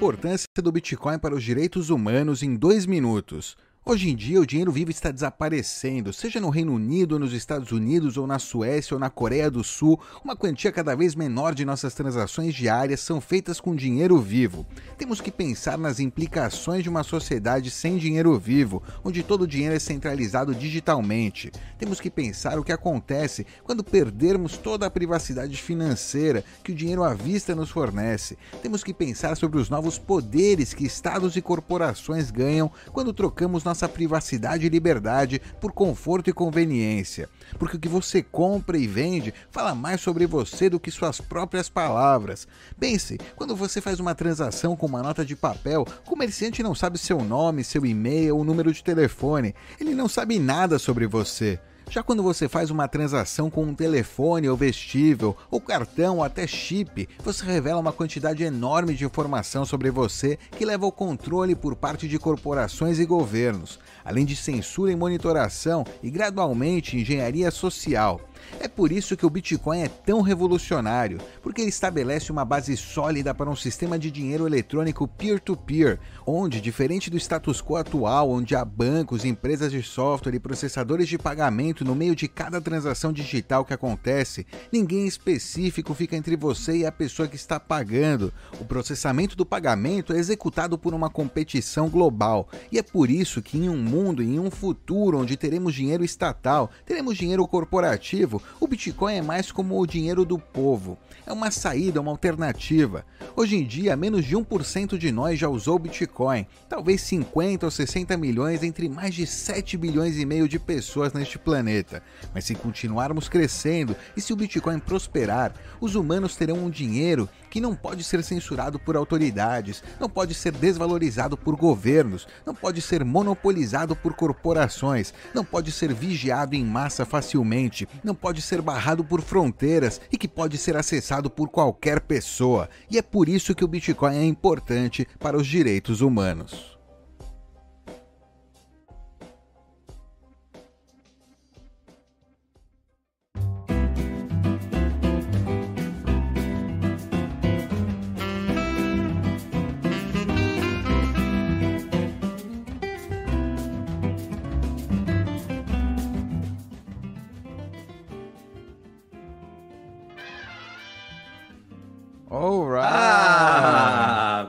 importância do Bitcoin para os direitos humanos em dois minutos. Hoje em dia, o dinheiro vivo está desaparecendo, seja no Reino Unido, nos Estados Unidos, ou na Suécia, ou na Coreia do Sul. Uma quantia cada vez menor de nossas transações diárias são feitas com dinheiro vivo. Temos que pensar nas implicações de uma sociedade sem dinheiro vivo, onde todo o dinheiro é centralizado digitalmente. Temos que pensar o que acontece quando perdermos toda a privacidade financeira que o dinheiro à vista nos fornece. Temos que pensar sobre os novos poderes que estados e corporações ganham quando trocamos nossa privacidade e liberdade por conforto e conveniência. Porque o que você compra e vende fala mais sobre você do que suas próprias palavras. Pense, quando você faz uma transação com uma nota de papel, o comerciante não sabe seu nome, seu e-mail ou número de telefone. Ele não sabe nada sobre você. Já quando você faz uma transação com um telefone ou vestível, ou cartão ou até chip, você revela uma quantidade enorme de informação sobre você que leva ao controle por parte de corporações e governos, além de censura e monitoração e gradualmente engenharia social. É por isso que o Bitcoin é tão revolucionário, porque ele estabelece uma base sólida para um sistema de dinheiro eletrônico peer-to-peer, onde, diferente do status quo atual, onde há bancos, empresas de software e processadores de pagamento no meio de cada transação digital que acontece, ninguém específico fica entre você e a pessoa que está pagando. O processamento do pagamento é executado por uma competição global, e é por isso que em um mundo, em um futuro onde teremos dinheiro estatal, teremos dinheiro corporativo, o Bitcoin é mais como o dinheiro do povo. É uma saída, uma alternativa. Hoje em dia, menos de 1% de nós já usou Bitcoin. Talvez 50 ou 60 milhões entre mais de 7 bilhões e meio de pessoas neste planeta. Mas se continuarmos crescendo e se o Bitcoin prosperar, os humanos terão um dinheiro que não pode ser censurado por autoridades, não pode ser desvalorizado por governos, não pode ser monopolizado por corporações, não pode ser vigiado em massa facilmente, não pode ser barrado por fronteiras e que pode ser acessado por qualquer pessoa. E é por isso que o Bitcoin é importante para os direitos humanos.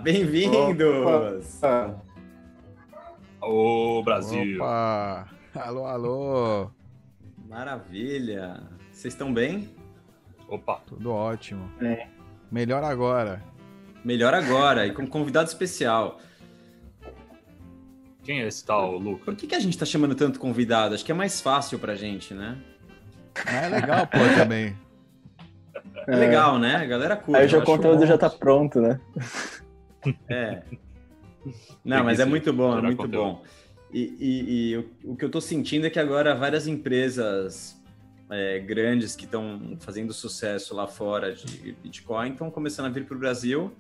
Bem-vindos! Ô, Brasil! Opa! Alô, alô! Maravilha! Vocês estão bem? Opa! Tudo ótimo. É. Melhor agora. Melhor agora e com convidado especial. Quem é esse tal, Luca? Por que, que a gente tá chamando tanto convidado? Acho que é mais fácil pra gente, né? Mas é legal, pô, também. É, legal, né? A galera curte. Aí já o conteúdo bom. já tá pronto, né? É. Não, mas é muito bom, é muito bom. E, e- e o, o que eu tô sentindo é que agora várias empresas é, grandes que estão fazendo sucesso lá fora de Bitcoin estão começando a vir para o Brasil.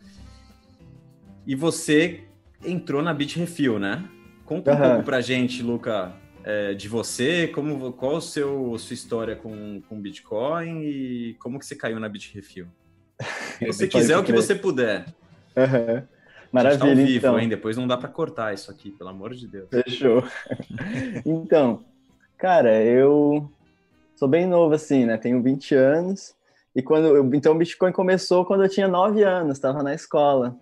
E você entrou na Bitrefill, né? Conta um pouco pra gente, Luca, é, de você, como, qual a seu, sua história com, com Bitcoin e como que você caiu na Bitrefill. Se você quiser, o que você puder. Aham. A gente tá ao Maravilha, vivo, então. hein? Depois não dá pra cortar isso aqui, pelo amor de Deus. Fechou. Então, cara, eu sou bem novo assim, né? Tenho 20 anos. E quando eu- então o Bitcoin começou quando eu tinha 9 anos, estava na escola.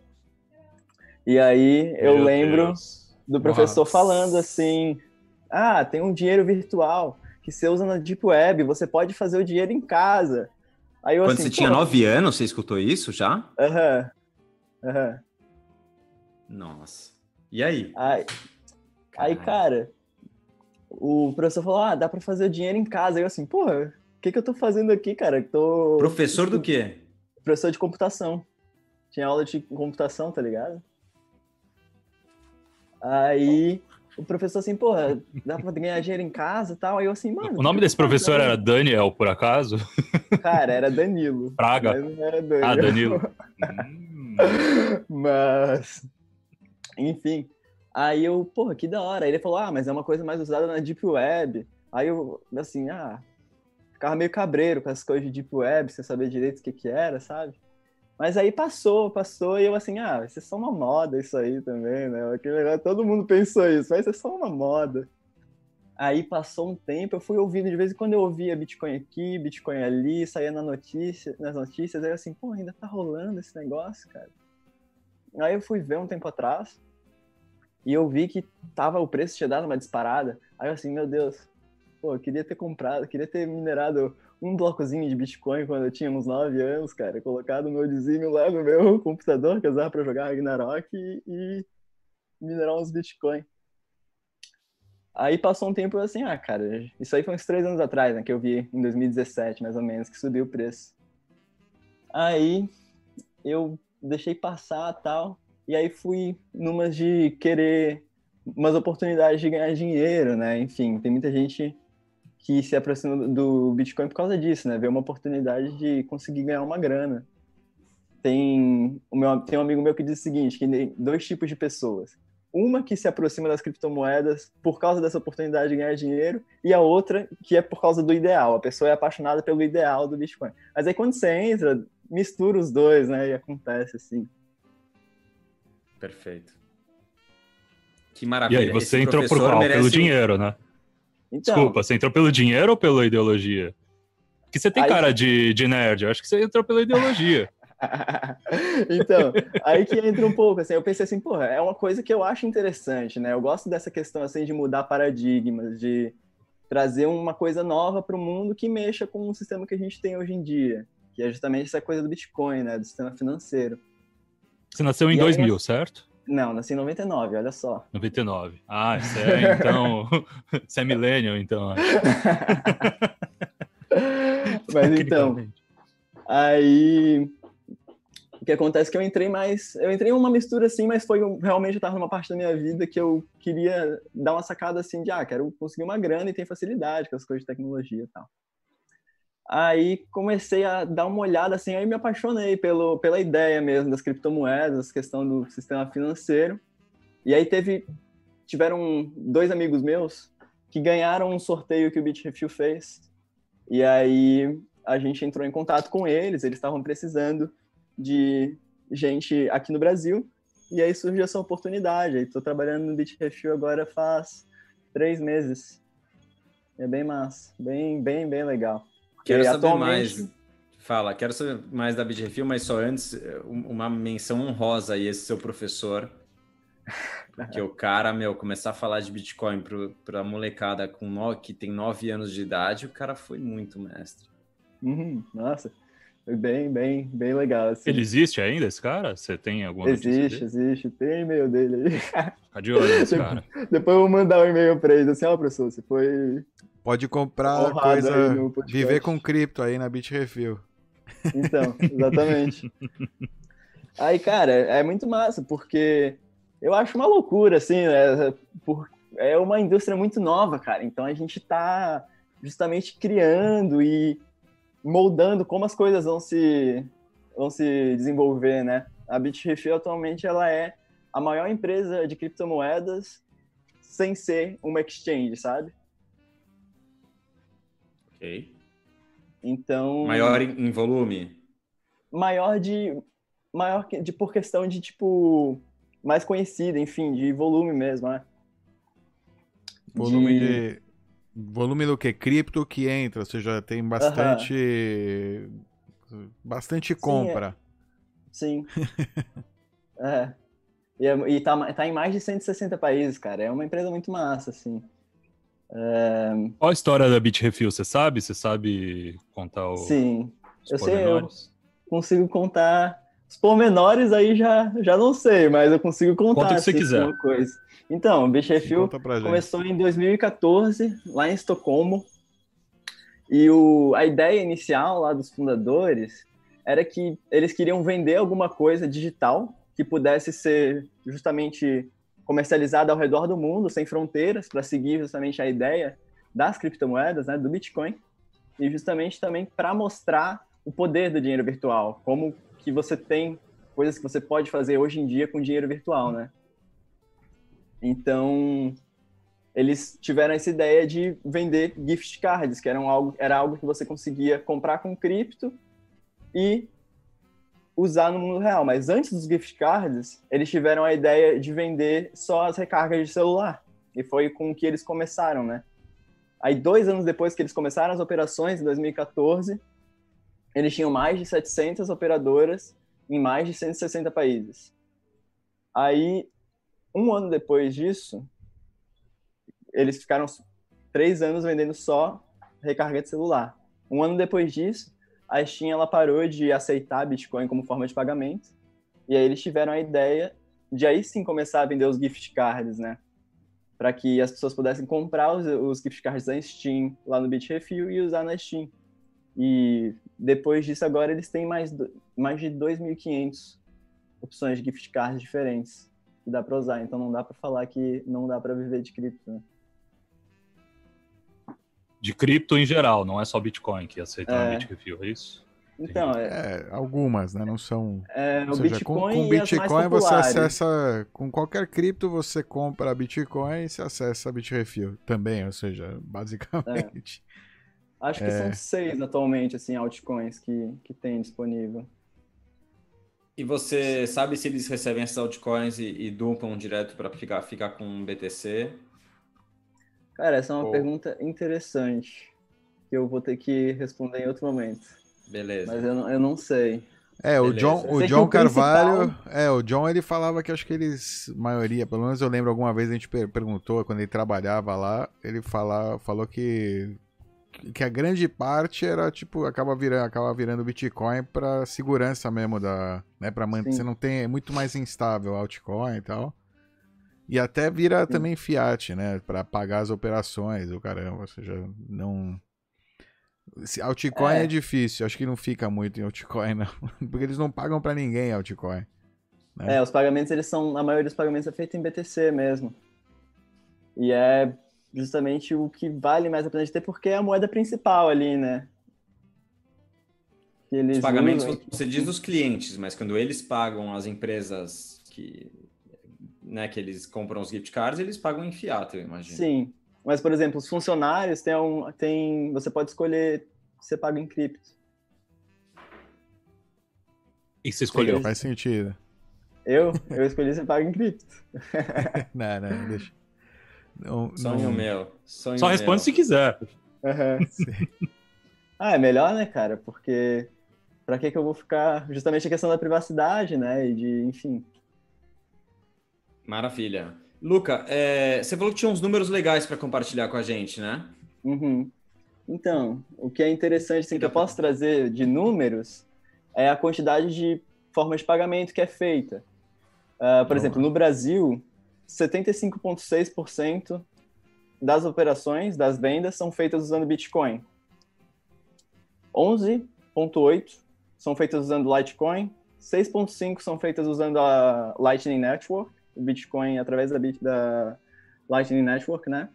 E aí eu Meu lembro Deus. do professor Nossa. falando assim: "Ah, tem um dinheiro virtual que você usa na deep web, você pode fazer o dinheiro em casa". Aí eu Quando assim, você tinha "Pô, 9 anos, você escutou isso já? Aham. Aham. Nossa. E aí? Aí, aí, cara, o professor falou: ah, dá pra fazer dinheiro em casa. Aí eu assim, porra, o que, que eu tô fazendo aqui, cara? Tô. Professor do quê? Professor de computação. Tinha aula de computação, tá ligado? Aí o professor assim, porra, dá pra ganhar dinheiro em casa e tal. Aí eu assim, mano. O nome desse professor era Daniel, por acaso? Cara, era Danilo. Praga? Era Danilo. Ah, Danilo. Hum. Mas, enfim. Aí eu, porra, que da hora. Aí ele falou, ah, mas é uma coisa mais usada na Deep Web. Aí eu, assim, ah, ficava meio cabreiro com as coisas de Deep Web, sem saber direito o que que era, sabe? Mas aí passou, passou, e eu assim, ah, vai ser só uma moda isso aí também, né? Aquele negócio, todo mundo pensou isso, vai ser só uma moda. Aí passou um tempo, eu fui ouvindo, de vez em quando eu ouvia Bitcoin aqui, Bitcoin ali, saía na notícia, nas notícias, aí eu assim, pô, ainda tá rolando esse negócio, cara. Aí eu fui ver um tempo atrás, e eu vi que tava, o preço tinha dado uma disparada. Aí eu assim, meu Deus, pô, eu queria ter comprado, queria ter minerado um blocozinho de Bitcoin quando eu tinha uns 9 anos, cara, colocado um nodezinho lá no meu computador que eu usava para jogar Ragnarok e, e minerar uns Bitcoin. Aí passou um tempo assim, ah, cara, isso aí foi uns três anos atrás, né, que eu vi em 2017, mais ou menos, que subiu o preço. Aí eu deixei passar tal, e aí fui numas de querer umas oportunidades de ganhar dinheiro, né? Enfim, tem muita gente que se aproxima do Bitcoin por causa disso, né? Ver uma oportunidade de conseguir ganhar uma grana. Tem, o meu, tem um amigo meu que diz o seguinte, que tem dois tipos de pessoas. Uma que se aproxima das criptomoedas por causa dessa oportunidade de ganhar dinheiro, e a outra que é por causa do ideal. A pessoa é apaixonada pelo ideal do Bitcoin. Mas aí quando você entra, mistura os dois, né? E acontece assim. Perfeito. Que maravilha. E aí, você Esse entrou por qual? Merece... Pelo dinheiro, né? Então, Desculpa, você entrou pelo dinheiro ou pela ideologia? Porque você tem aí... cara de, de nerd, eu acho que você entrou pela ideologia. então, aí que entra um pouco, assim, eu pensei assim, porra, é uma coisa que eu acho interessante, né? Eu gosto dessa questão, assim, de mudar paradigmas, de trazer uma coisa nova para o mundo que mexa com o sistema que a gente tem hoje em dia, que é justamente essa coisa do Bitcoin, né? Do sistema financeiro. Você nasceu em e 2000, aí, certo? Não, nasci em 99, olha só. 99. Ah, você é, então... você é millennial, então. Mas então... Aí... O que acontece é que eu entrei mais... Eu entrei em uma mistura assim, mas foi... Realmente eu tava numa parte da minha vida que eu queria dar uma sacada assim de, ah, quero conseguir uma grana e ter facilidade com as coisas de tecnologia e tal. Aí comecei a dar uma olhada assim, aí me apaixonei pelo, pela ideia mesmo das criptomoedas, questão do sistema financeiro. E aí teve tiveram dois amigos meus que ganharam um sorteio que o Bitrefill fez. E aí a gente entrou em contato com eles, eles estavam precisando de gente aqui no Brasil. E aí surgiu essa oportunidade. Estou trabalhando no Bitrefill agora faz três meses. É bem massa, bem, bem, bem legal. Quero saber atualmente... mais. Fala, quero saber mais da Bitrefil, mas só antes, uma menção honrosa aí, esse seu professor. Porque o cara, meu, começar a falar de Bitcoin para a molecada com no, que tem nove anos de idade, o cara foi muito mestre. Uhum, nossa, foi bem, bem, bem legal. Assim. Ele existe ainda, esse cara? Você tem alguma Existe, existe. Tem e-mail dele aí. Fica de olho nesse cara. Depois eu vou mandar um e-mail para ele, assim, ó, oh, professor, você foi Pode comprar coisa, viver com cripto aí na Bitrefill. Então, exatamente. aí, cara, é muito massa, porque eu acho uma loucura, assim, né? é uma indústria muito nova, cara. Então a gente tá justamente criando e moldando como as coisas vão se, vão se desenvolver, né? A Bitrefill atualmente ela é a maior empresa de criptomoedas sem ser uma exchange, sabe? Ok. Então. Maior em volume? Maior de. Maior de por questão de, tipo. Mais conhecida, enfim, de volume mesmo, né? Volume de. de... Volume do que? Cripto que entra, ou seja, tem bastante. Bastante compra. Sim. É. sim. é. E, é, e tá, tá em mais de 160 países, cara. É uma empresa muito massa, assim. É... Qual a história da Bitrefill? Você sabe? Você sabe contar o. Sim, eu sei, eu consigo contar os pormenores aí já, já não sei, mas eu consigo contar. Conta o que você assim, quiser. Coisa. Então, o Bitrefill começou em 2014, lá em Estocolmo. E o, a ideia inicial lá dos fundadores era que eles queriam vender alguma coisa digital que pudesse ser justamente comercializada ao redor do mundo, sem fronteiras, para seguir justamente a ideia das criptomoedas, né, do Bitcoin, e justamente também para mostrar o poder do dinheiro virtual, como que você tem coisas que você pode fazer hoje em dia com dinheiro virtual, né? Então, eles tiveram essa ideia de vender gift cards, que eram algo, era algo que você conseguia comprar com cripto e usar no mundo real. Mas antes dos gift cards, eles tiveram a ideia de vender só as recargas de celular. E foi com que eles começaram, né? Aí, dois anos depois que eles começaram as operações, em 2014, eles tinham mais de 700 operadoras em mais de 160 países. Aí, um ano depois disso, eles ficaram três anos vendendo só recarga de celular. Um ano depois disso, a Steam ela parou de aceitar Bitcoin como forma de pagamento. E aí eles tiveram a ideia de aí sim começar a vender os gift cards, né? Para que as pessoas pudessem comprar os, os gift cards da Steam lá no Bitrefill e usar na Steam. E depois disso, agora eles têm mais, mais de 2.500 opções de gift cards diferentes que dá para usar. Então não dá para falar que não dá para viver de cripto. Né? De cripto em geral, não é só Bitcoin que aceita é. Bitrefill, é isso? Então, é, é, algumas, né? Não são. É, o seja, Bitcoin com, com Bitcoin você acessa. Com qualquer cripto você compra Bitcoin e você acessa Bitrefill também, ou seja, basicamente. É. Acho que são é. seis atualmente, assim, altcoins que, que tem disponível. E você sabe se eles recebem essas altcoins e, e dumpam direto para ficar, ficar com BTC? Cara, essa é uma Ou... pergunta interessante que eu vou ter que responder em outro momento. Beleza. Mas eu não, eu não sei. É, o John, o John Carvalho, principal... é, o John ele falava que acho que eles, maioria, pelo menos eu lembro alguma vez a gente perguntou quando ele trabalhava lá, ele fala, falou que que a grande parte era tipo acaba virando, acaba virando Bitcoin para segurança mesmo da, né, para manter, Sim. você não tem é muito mais instável altcoin e tal. E até vira Sim. também fiat, né, para pagar as operações, o caramba, ou seja, não se altcoin é. é difícil, acho que não fica muito em altcoin não, porque eles não pagam para ninguém altcoin. Né? É, os pagamentos eles são a maioria dos pagamentos é feito em BTC mesmo. E é justamente o que vale mais a pena de ter, porque é a moeda principal ali, né? Os pagamentos, usam... você diz dos clientes, mas quando eles pagam as empresas que, né, que eles compram os gift cards, eles pagam em fiat, eu imagino. Sim, mas, por exemplo, os funcionários tem um, tem, você pode escolher se você paga em cripto. E você escolheu? Faz sentido. Eu? Eu escolhi você paga em cripto. não, não, deixa. Não, Sonho não... meu. Sonho Só responde meu. se quiser. Uhum. ah, é melhor, né, cara? Porque para que que eu vou ficar justamente a questão da privacidade, né? E de, enfim. Maravilha. Luca, é... você falou que tinha uns números legais para compartilhar com a gente, né? Uhum. Então, o que é interessante, assim, que eu posso trazer de números é a quantidade de formas de pagamento que é feita. Uh, por exemplo, no Brasil, 75,6% das operações, das vendas, são feitas usando Bitcoin. 11,8% são feitas usando Litecoin. 6,5% são feitas usando a Lightning Network, o Bitcoin através da, da Lightning Network, né?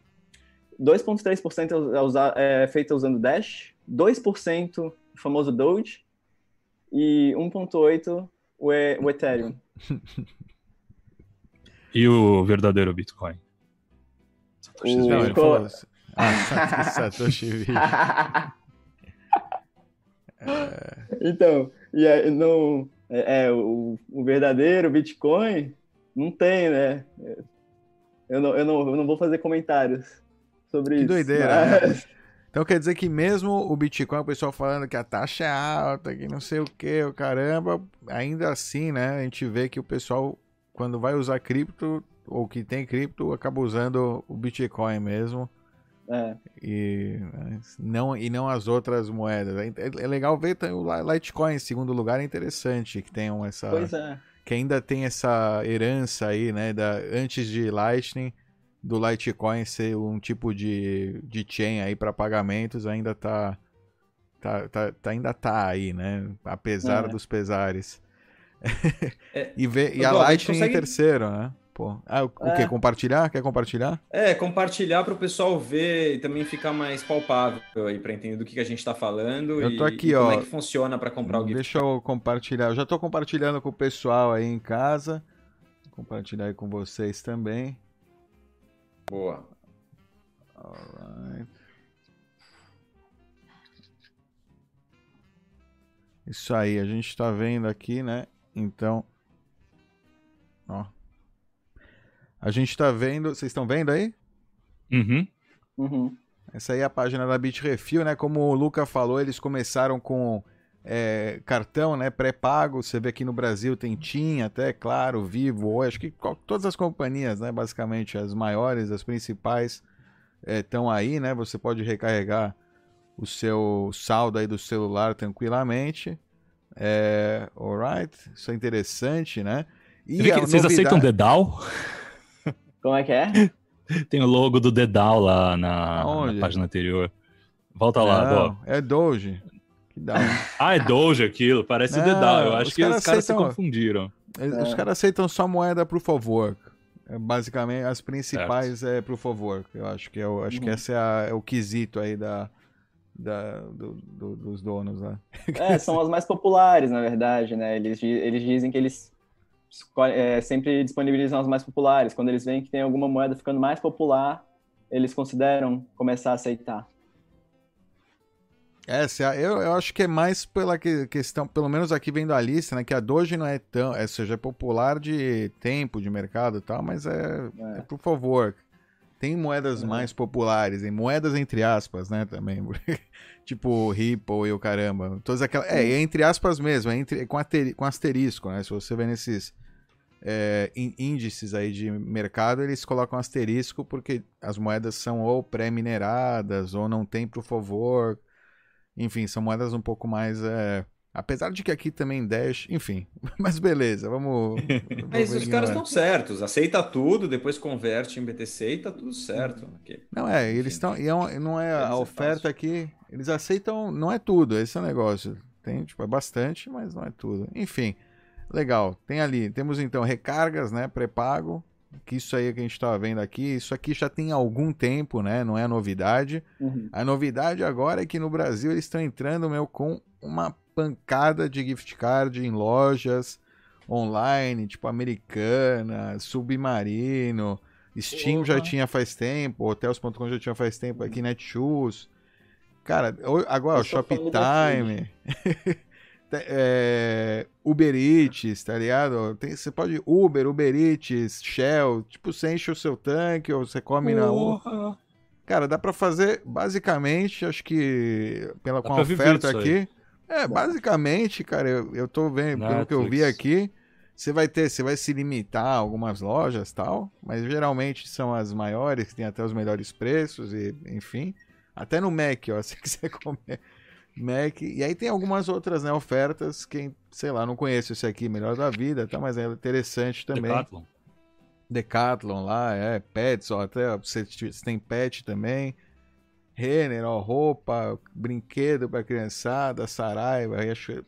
2,3% é, é feita usando Dash. 2% o famoso Doge. E 1,8% o, e o Ethereum. E o verdadeiro Bitcoin? Satoshi o... Não, ele falou. Ah, Satoshi é... Então, e aí, não, é, é, o, o verdadeiro Bitcoin não tem, né? Eu não, eu, não, eu não vou fazer comentários sobre que isso. Que doideira, né? mas... né? Então quer dizer que mesmo o Bitcoin, o pessoal falando que a taxa é alta, que não sei o que, o caramba, ainda assim, né? A gente vê que o pessoal quando vai usar cripto, ou que tem cripto, acaba usando o Bitcoin mesmo. É. E não, e não as outras moedas. É, é legal ver o Litecoin em segundo lugar, é interessante que tenham essa. Pois é. Que ainda tem essa herança aí, né? Da, antes de Lightning, do Litecoin ser um tipo de, de chain aí para pagamentos, ainda tá, tá, tá, tá, ainda tá aí, né? Apesar é. dos pesares. É, e, ver, e a Lightning consegue... em terceiro, né? Pô. Ah, o, é. que? Compartilhar? Quer compartilhar? É, compartilhar para o pessoal ver e também ficar mais palpável aí para entender do que, que a gente está falando. Eu tô e, aqui, e ó. Como é que funciona para comprar o gift Deixa eu compartilhar. Eu já estou compartilhando com o pessoal aí em casa. Vou compartilhar aí com vocês também. Boa. Alright. Isso aí, a gente tá vendo aqui, né? Então. Ó. A gente tá vendo. Vocês estão vendo aí? Uhum. Uhum. Essa aí é a página da Bitrefil, né? Como o Luca falou, eles começaram com é, cartão né, pré-pago. Você vê aqui no Brasil tem TIM, até, claro, Vivo, acho que todas as companhias, né? Basicamente, as maiores, as principais, estão é, aí, né? Você pode recarregar o seu saldo aí do celular tranquilamente. É, alright, isso é interessante, né? E vocês novidade... aceitam Dedal? Como é que é? Tem o logo do Dedal lá na, na página anterior. Volta Não, lá, Dó. É Doge. ah, é Doge aquilo, parece Não, Dedal. Eu acho os que cara os caras aceitam... se confundiram. Os é. caras aceitam só moeda of Work. É, basicamente, as principais certo. é Proof of Work. Eu acho que, eu, acho uhum. que esse é, a, é, o quesito aí da, da, do, do, dos donos lá. É, são as mais populares, na verdade, né? Eles, eles dizem que eles é, sempre disponibilizam as mais populares. Quando eles veem que tem alguma moeda ficando mais popular, eles consideram começar a aceitar. Essa, eu, eu acho que é mais pela questão, pelo menos aqui vendo a lista, né? Que a Doge não é tão, é, seja, é popular de tempo, de mercado e tal, mas é, é. é por favor. Tem moedas é. mais populares, em moedas entre aspas, né, também. tipo Ripple e o caramba. Todas aquelas, é, é entre aspas mesmo, é entre, com, ater, com asterisco, né? Se você vê nesses é, índices aí de mercado, eles colocam asterisco porque as moedas são ou pré-mineradas ou não tem por favor enfim, são moedas um pouco mais. É... Apesar de que aqui também Dash, enfim, mas beleza, vamos. mas os caras estão certos, aceita tudo, depois converte em BTC e tá tudo certo. Aqui. Não é, eles estão. E é não é a oferta aqui, eles aceitam, não é tudo, esse é o negócio. Tem, tipo, é bastante, mas não é tudo. Enfim, legal. Tem ali, temos então recargas, né, pré-pago, que isso aí que a gente estava vendo aqui, isso aqui já tem algum tempo, né? Não é novidade. Uhum. A novidade agora é que no Brasil eles estão entrando, meu, com uma pancada de gift card em lojas online, tipo Americana, Submarino, Steam uhum. já tinha faz tempo, Hotels.com já tinha faz tempo, aqui Netshoes. Cara, agora o Shoptime. é, Uber Eats, tá ligado? Tem, você pode Uber, Uber Eats, Shell, tipo, você enche o seu tanque ou você come Porra. na Cara, dá para fazer basicamente, acho que pela com a oferta aqui. É, basicamente, cara, eu, eu tô vendo, Netflix. pelo que eu vi aqui, você vai ter, você vai se limitar a algumas lojas tal, mas geralmente são as maiores, que tem até os melhores preços e, enfim. Até no Mac, ó, se quiser comer Mac. E aí tem algumas outras né, ofertas. Quem, sei lá, não conhece esse aqui, melhor da vida, tá? Mas é interessante também. Decathlon. Decathlon lá, é, pets, ó, até você, tem pet também. Renner, ó, roupa, brinquedo pra criançada, Saraiva,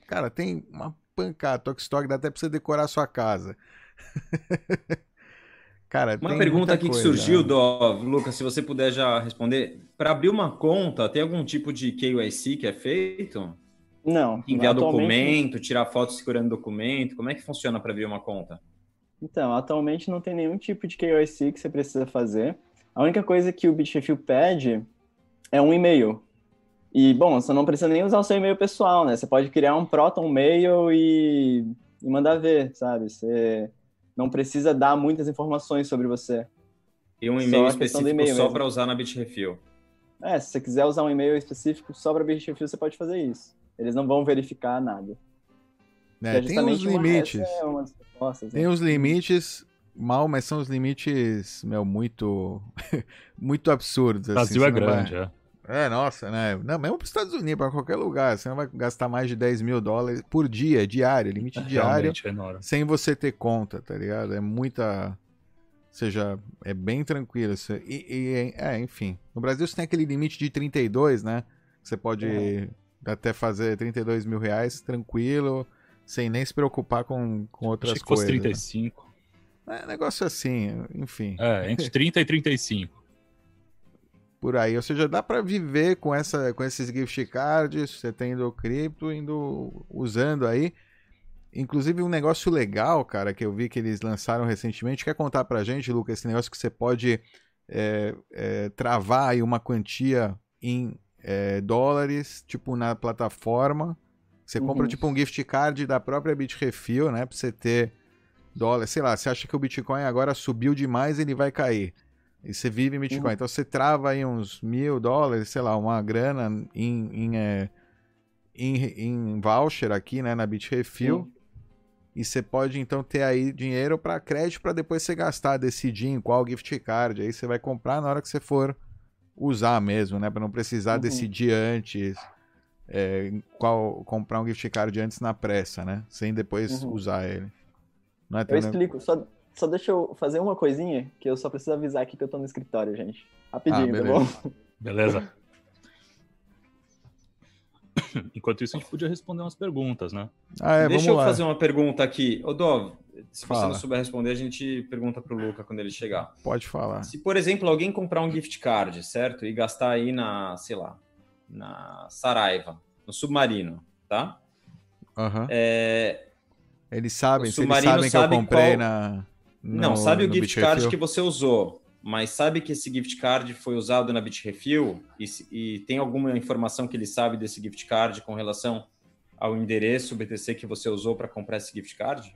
cara, tem uma pancada, Tokstok, dá até pra você decorar a sua casa. Cara, uma pergunta aqui coisa, que surgiu, né? do Lucas, se você puder já responder. Para abrir uma conta, tem algum tipo de KYC que é feito? Não. Enviar documento, tirar foto segurando documento? Como é que funciona para abrir uma conta? Então, atualmente não tem nenhum tipo de KYC que você precisa fazer. A única coisa que o Bitrefill pede é um e-mail. E, bom, você não precisa nem usar o seu e-mail pessoal, né? Você pode criar um Proton Mail e, e mandar ver, sabe? Você não precisa dar muitas informações sobre você. E um e-mail específico só para usar na Bitrefill. É, se você quiser usar um e-mail específico só para Bitrefill, você pode fazer isso. Eles não vão verificar nada. É, é tem os limites. Uma, é tem né? os limites, mal, mas são os limites, meu, muito muito absurdos. O Brasil assim, é grande, vai... é. É, nossa, né? Não, mesmo para os Estados Unidos, para qualquer lugar, você não vai gastar mais de 10 mil dólares por dia, diário, limite é, diário, é sem você ter conta, tá ligado? É muita. Ou seja, é bem tranquilo. E, e, é, enfim. No Brasil você tem aquele limite de 32, né? Você pode é. até fazer 32 mil reais tranquilo, sem nem se preocupar com, com outras Achei que coisas. Fosse 35. Né? É negócio assim, enfim. É, entre 30 e 35 por aí. Ou seja, dá para viver com, essa, com esses gift cards, você tendo cripto, indo usando aí. Inclusive um negócio legal, cara, que eu vi que eles lançaram recentemente. Quer contar pra gente, Lucas, esse negócio que você pode é, é, travar aí uma quantia em é, dólares, tipo na plataforma, Você compra uhum. tipo um gift card da própria Bitrefill, né? Pra você ter dólar. Sei lá, você acha que o Bitcoin agora subiu demais ele vai cair. E você vive em Bitcoin. Uhum. Então você trava aí uns mil dólares, sei lá, uma grana em, em, é, em, em voucher aqui, né? Na Bitrefill. Uhum. E você pode então ter aí dinheiro para crédito para depois você gastar, decidir em qual gift card. Aí você vai comprar na hora que você for usar mesmo, né? Para não precisar uhum. decidir antes é, qual comprar um gift card antes na pressa, né? Sem depois uhum. usar ele. Não é eu explico, só, só deixa eu fazer uma coisinha que eu só preciso avisar aqui que eu tô no escritório, gente. Rapidinho, ah, tá bom? Beleza. Enquanto isso, a gente podia responder umas perguntas, né? Ah, é, Deixa eu lá. fazer uma pergunta aqui. Ô, Dov, se Fala. você não souber responder, a gente pergunta para o Luca quando ele chegar. Pode falar. Se, por exemplo, alguém comprar um gift card, certo? E gastar aí na, sei lá, na Saraiva, no Submarino, tá? Uhum. É... Eles sabem, se eles sabem que eu comprei qual... na... No, não, sabe o gift card que você usou mas sabe que esse gift card foi usado na Bitrefill e, e tem alguma informação que ele sabe desse gift card com relação ao endereço BTC que você usou para comprar esse gift card?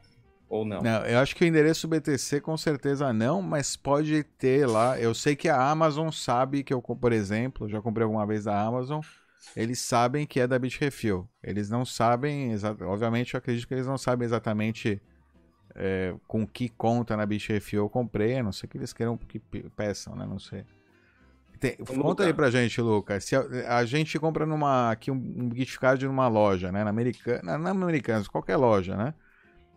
Ou não? Não, eu acho que o endereço BTC com certeza não, mas pode ter lá. Eu sei que a Amazon sabe que eu, por exemplo, já comprei alguma vez da Amazon, eles sabem que é da Bitrefill. Eles não sabem, obviamente eu acredito que eles não sabem exatamente é, com que conta na BitRefil eu comprei, a não sei que eles queiram que peçam, né? Não sei. Tem, conta aí pra gente, Lucas. Se a, a, gente compra numa aqui um, um gift card numa loja, né? Na Americana, na Americanas, qualquer loja, né?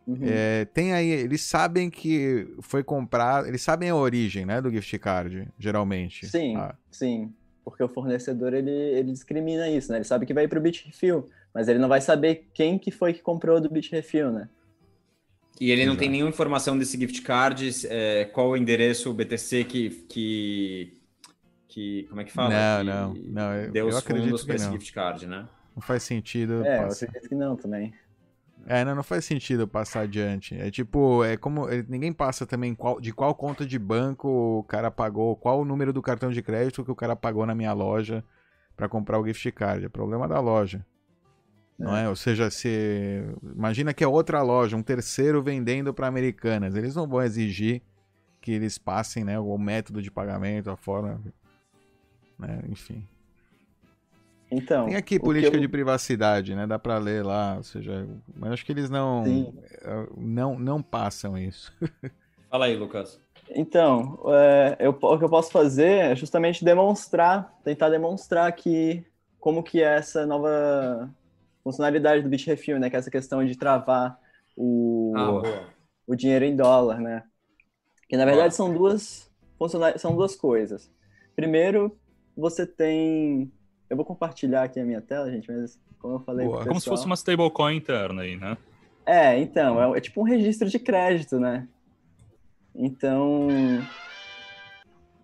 Uhum. É, tem aí, eles sabem que foi comprado, eles sabem a origem, né, do gift card, geralmente. Sim, ah. sim, porque o fornecedor ele, ele discrimina isso, né? Ele sabe que vai para o Bitrefill, mas ele não vai saber quem que foi que comprou do Bitrefill, né? E ele não tem nenhuma informação desse gift card, é, qual o endereço BTC que, que, que como é que fala? Não, que não, não. Deu eu, os fundos para esse gift card, né? Não faz sentido. É, passar. eu acredito que não também. É, não, não faz sentido passar adiante. É tipo, é como. Ninguém passa também qual, de qual conta de banco o cara pagou, qual o número do cartão de crédito que o cara pagou na minha loja para comprar o gift card. É problema da loja. Não é. é? Ou seja, se imagina que é outra loja, um terceiro vendendo para americanas, eles não vão exigir que eles passem, né, o método de pagamento, a forma, né, enfim. Então, tem aqui política eu... de privacidade, né? Dá para ler lá, ou seja, mas acho que eles não não não passam isso. Fala aí, Lucas. Então, é, eu, o que eu posso fazer é justamente demonstrar, tentar demonstrar que como que é essa nova funcionalidade do Bitrefill, né? Que é essa questão de travar o, ah, o dinheiro em dólar, né? Que na verdade são duas são duas coisas. Primeiro, você tem. Eu vou compartilhar aqui a minha tela, gente, mas como eu falei. Boa. Como se fosse uma stablecoin interna aí, né? É, então, é, é tipo um registro de crédito, né? Então,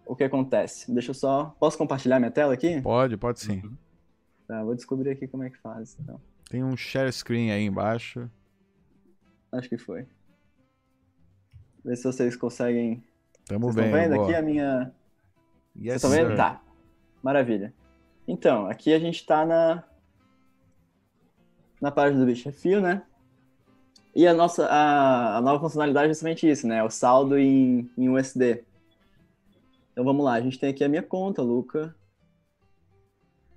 o que acontece? Deixa eu só. Posso compartilhar minha tela aqui? Pode, pode sim. Uhum. Tá, vou descobrir aqui como é que faz. Então. Tem um share screen aí embaixo. Acho que foi. Vê se vocês conseguem. Tamo vocês bem. Estão vendo boa. aqui a minha. Yes, vocês estão vendo? Tá. Maravilha. Então, aqui a gente está na na página do Bitrefill, né? E a nossa a, a, nova funcionalidade é justamente isso, né? O saldo em, em USD. Então vamos lá, a gente tem aqui a minha conta, Luca.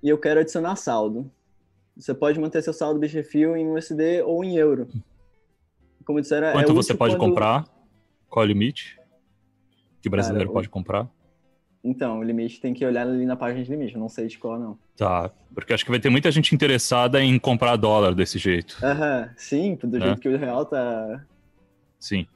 E eu quero adicionar saldo. Você pode manter seu saldo Bitrefill em USD ou em euro. Como disseram, é Quanto é você pode quando... comprar? Qual é o limite? Que brasileiro Cara, pode comprar? Então, o limite tem que olhar ali na página de limite, eu não sei de qual não. Tá, porque acho que vai ter muita gente interessada em comprar dólar desse jeito. Aham, sim, do né? jeito que o real tá. Sim.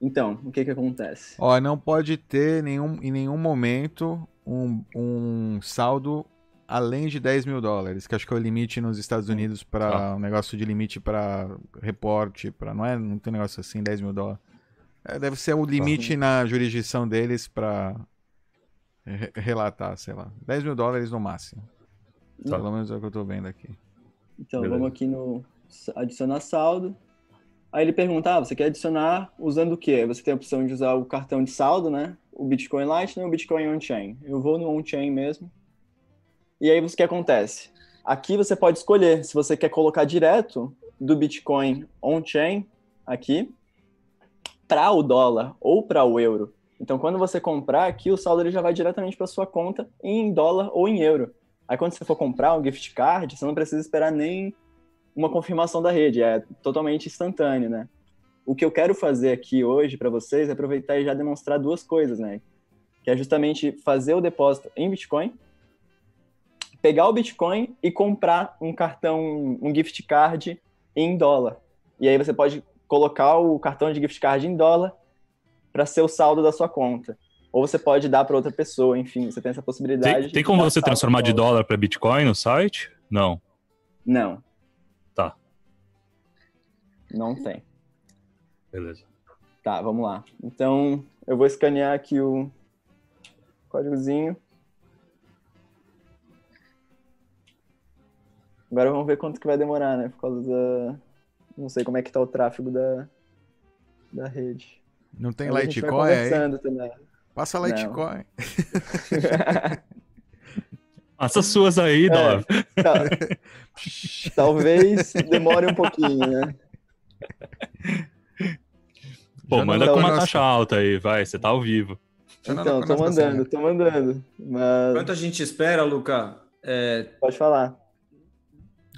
Então, o que que acontece? Ó, não pode ter nenhum, em nenhum momento um, um saldo além de 10 mil dólares, que acho que é o limite nos Estados Unidos para ah. um negócio de limite para reporte, para não é, não tem negócio assim, 10 mil dólares. É, deve ser o limite ah. na jurisdição deles para re relatar, sei lá, 10 mil dólares no máximo. Tá. Pelo menos é o que eu estou vendo aqui. Então, Beleza. vamos aqui no adicionar saldo. Aí ele pergunta, ah, você quer adicionar usando o quê? Você tem a opção de usar o cartão de saldo, né? O Bitcoin Lightning ou o Bitcoin On-Chain. Eu vou no On-Chain mesmo. E aí, o que acontece? Aqui você pode escolher se você quer colocar direto do Bitcoin on-chain aqui para o dólar ou para o euro. Então, quando você comprar aqui, o saldo ele já vai diretamente para sua conta em dólar ou em euro. Aí, quando você for comprar um gift card, você não precisa esperar nem uma confirmação da rede, é totalmente instantâneo, né? O que eu quero fazer aqui hoje para vocês é aproveitar e já demonstrar duas coisas, né? Que é justamente fazer o depósito em Bitcoin pegar o Bitcoin e comprar um cartão, um gift card em dólar. E aí você pode colocar o cartão de gift card em dólar para ser o saldo da sua conta. Ou você pode dar para outra pessoa, enfim, você tem essa possibilidade. Tem, tem como você transformar de dólar para Bitcoin no site? Não. Não. Tá. Não tem. Beleza. Tá, vamos lá. Então, eu vou escanear aqui o códigozinho. Agora vamos ver quanto que vai demorar, né? Por causa da. Não sei como é que tá o tráfego da, da rede. Não tem Litecoin aí? Também. Passa Litecoin. Passa suas aí, é, tá. Talvez demore um pouquinho, né? Pô, manda com uma taxa alta aí, vai, você tá ao vivo. Então, tô mandando, tô mandando. Mas... Quanto a gente espera, Luca? É... Pode falar.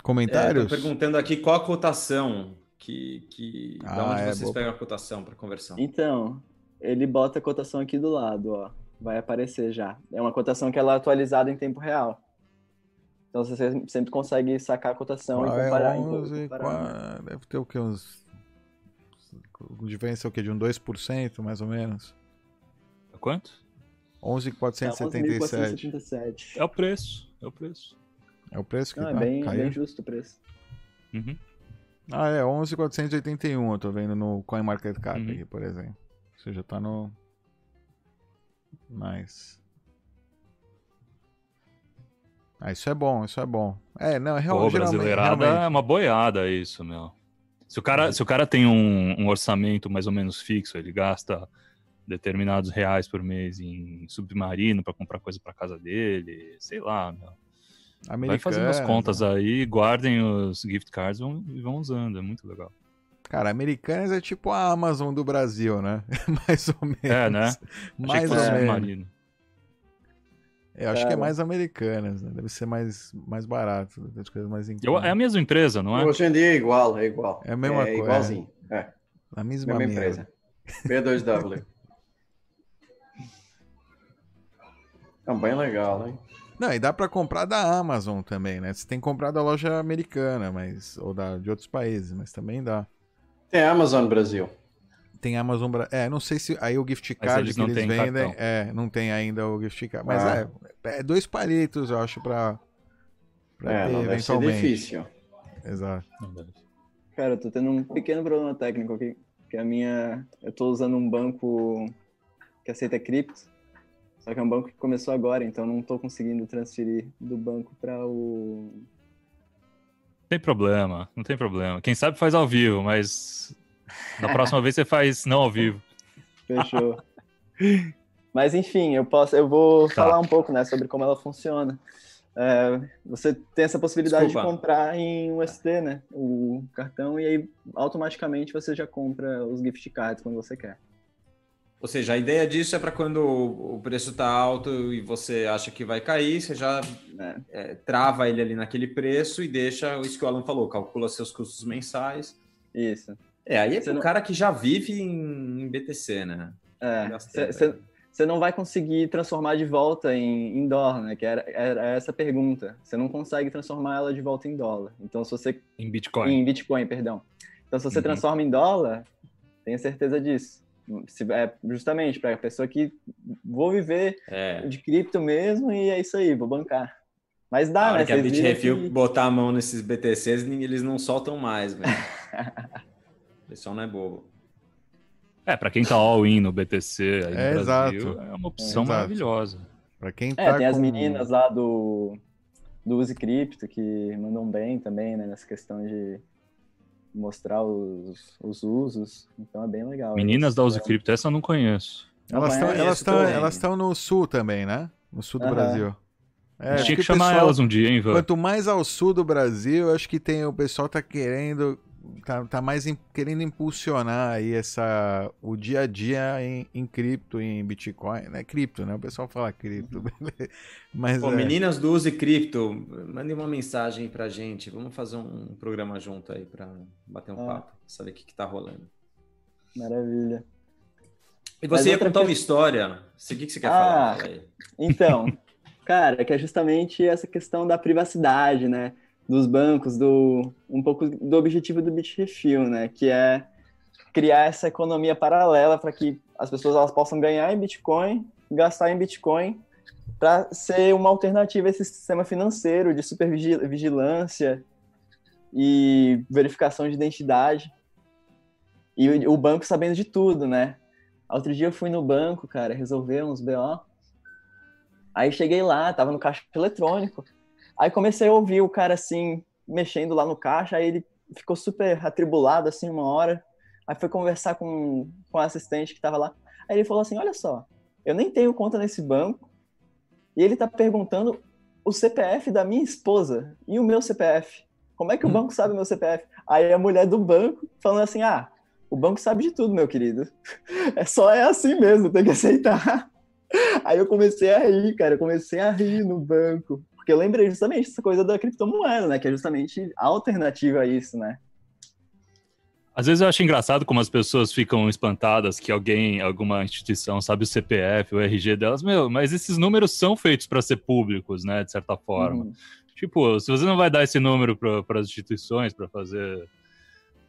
Comentários? É, perguntando aqui qual a cotação que, que ah, da onde é, vocês boa. pegam a cotação para conversão. Então, ele bota a cotação aqui do lado, ó. Vai aparecer já. É uma cotação que ela é atualizada em tempo real. Então você sempre consegue sacar a cotação ah, e comparar. É 11, comparar. Deve ter o que? Uns. Diferença é o que? De um 2%, mais ou menos. Quanto? 11,477. É, é o preço. É o preço. É o preço que Não, é tá, é bem, bem justo o preço. Uhum. Ah, é 11,481 eu tô vendo no CoinMarketCap uhum. aqui, por exemplo. Ou seja, tá no... Nice. Ah, isso é bom, isso é bom. É, não, realmente. Pô, brasileirada realmente... é uma boiada isso, meu. Se o cara, se o cara tem um, um, orçamento mais ou menos fixo, ele gasta determinados reais por mês em submarino para comprar coisa para casa dele, sei lá, meu. Vai fazendo as contas aí, guardem os gift cards e vão usando, é muito legal. Cara, Americanas é tipo a Amazon do Brasil, né? mais ou menos. É, né? mais ou menos. Eu acho Cara. que é mais Americanas, né? Deve ser mais, mais barato, das coisas mais Eu, É a mesma empresa, não é? Hoje em dia é igual, é igual. É a mesma é, coisa. Igualzinho. É. A mesma, mesma empresa. B2W. é bem legal, hein? Não, e dá para comprar da Amazon também, né? Você tem que comprar da loja americana, mas ou da, de outros países, mas também dá. Tem Amazon Brasil. Tem Amazon Brasil. É, não sei se aí o gift card eles que eles vendem, cartão. é, não tem ainda o gift card, mas ah. é, é dois palitos, eu acho, para é, ter não. Deve ser difícil. Exato. Cara, eu tô tendo um pequeno problema técnico aqui, que a minha, eu tô usando um banco que aceita cripto só que é um banco que começou agora, então não estou conseguindo transferir do banco para o. Não tem problema, não tem problema. Quem sabe faz ao vivo, mas na próxima vez você faz não ao vivo. Fechou. mas enfim, eu posso, eu vou tá. falar um pouco, né, sobre como ela funciona. É, você tem essa possibilidade Desculpa. de comprar em USD, né, o cartão, e aí automaticamente você já compra os gift cards quando você quer. Ou seja, a ideia disso é para quando o preço está alto e você acha que vai cair, você já né, é, trava ele ali naquele preço e deixa isso que o Alan falou, calcula seus custos mensais. Isso. É, aí é para o não... cara que já vive em, em BTC, né? É, você não vai conseguir transformar de volta em, em dólar, né? Que era, era essa pergunta. Você não consegue transformar ela de volta em dólar. Então, se você... Em Bitcoin. Em Bitcoin, perdão. Então, se você uhum. transforma em dólar, tenha certeza disso é justamente para a pessoa que vou viver é. de cripto mesmo e é isso aí, vou bancar. Mas dá, né? que a Bitrefil que... botar a mão nesses BTCs, eles não soltam mais, velho. o pessoal não é bobo. É, para quem tá all-in no BTC aí no é, Brasil, exato. é uma opção é, maravilhosa. Para quem tá é, tem com... as meninas lá do, do Use Cripto que mandam bem também, né, nessa questão de mostrar os, os usos. Então é bem legal. Meninas da Use Crypto, essa eu não conheço. Elas estão elas estão elas estão no sul também, né? No sul do Brasil. É, a gente tinha que, que chamar pessoal, elas um dia, hein, Ivan? Quanto mais ao sul do Brasil, acho que tem o pessoal tá querendo tá, tá mais in, querendo impulsionar aí essa o dia a dia em, em cripto, em Bitcoin, né? Cripto, né? O pessoal fala cripto, mas Pô, é... meninas do Use Cripto, mandem uma mensagem pra gente, vamos fazer um programa junto aí para bater um ah. papo, saber o que que tá rolando. Maravilha. E você ia contar que... uma história. O que, que você quer ah, falar? Então, cara, que é justamente essa questão da privacidade, né? Dos bancos, do um pouco do objetivo do Bitrefill, né, que é criar essa economia paralela para que as pessoas elas possam ganhar em Bitcoin, gastar em Bitcoin, para ser uma alternativa a esse sistema financeiro de supervigilância e verificação de identidade. E o banco sabendo de tudo, né? Outro dia eu fui no banco, cara, resolver uns BO. Aí cheguei lá, tava no caixa eletrônico. Aí comecei a ouvir o cara assim, mexendo lá no caixa, aí ele ficou super atribulado assim uma hora. Aí foi conversar com, com o assistente que estava lá. Aí ele falou assim: Olha só, eu nem tenho conta nesse banco. E ele tá perguntando o CPF da minha esposa e o meu CPF. Como é que o banco sabe o meu CPF? Aí a mulher do banco falando assim: Ah, o banco sabe de tudo, meu querido. É só é assim mesmo, tem que aceitar. Aí eu comecei a rir, cara, eu comecei a rir no banco. Porque eu lembrei justamente dessa coisa da criptomoeda, né? Que é justamente a alternativa a isso, né? Às vezes eu acho engraçado como as pessoas ficam espantadas que alguém, alguma instituição, sabe o CPF, o RG delas. Meu, mas esses números são feitos para ser públicos, né? De certa forma. Uhum. Tipo, se você não vai dar esse número para as instituições para fazer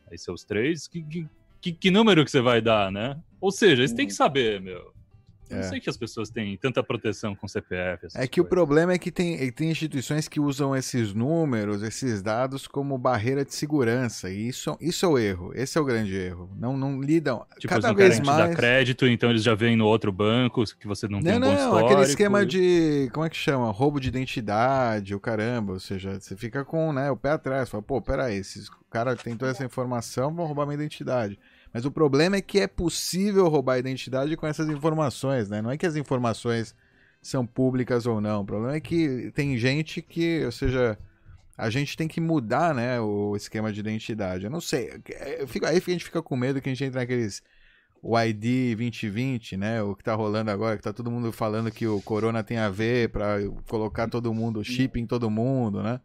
aí seus três, que, que, que, número que você vai dar, né? Ou seja, eles uhum. têm que saber, meu. Não é. sei que as pessoas têm tanta proteção com CPF. É que coisas. o problema é que tem, tem instituições que usam esses números, esses dados, como barreira de segurança. E isso, isso é o erro. Esse é o grande erro. Não, não lidam. Tipo, cada eles não vez mais. dar crédito, então eles já vêm no outro banco que você não, não tem um não, bom histórico. aquele esquema de. Como é que chama? Roubo de identidade, o caramba. Ou seja, você fica com né, o pé atrás. Fala, pô, peraí, esses cara tem toda essa informação, vão roubar minha identidade. Mas o problema é que é possível roubar a identidade com essas informações, né? Não é que as informações são públicas ou não. O problema é que tem gente que, ou seja, a gente tem que mudar, né, o esquema de identidade. Eu não sei. Eu fico, aí a gente fica com medo que a gente entre naqueles o ID 2020, né? O que tá rolando agora, que tá todo mundo falando que o corona tem a ver para colocar todo mundo, chip em todo mundo, né?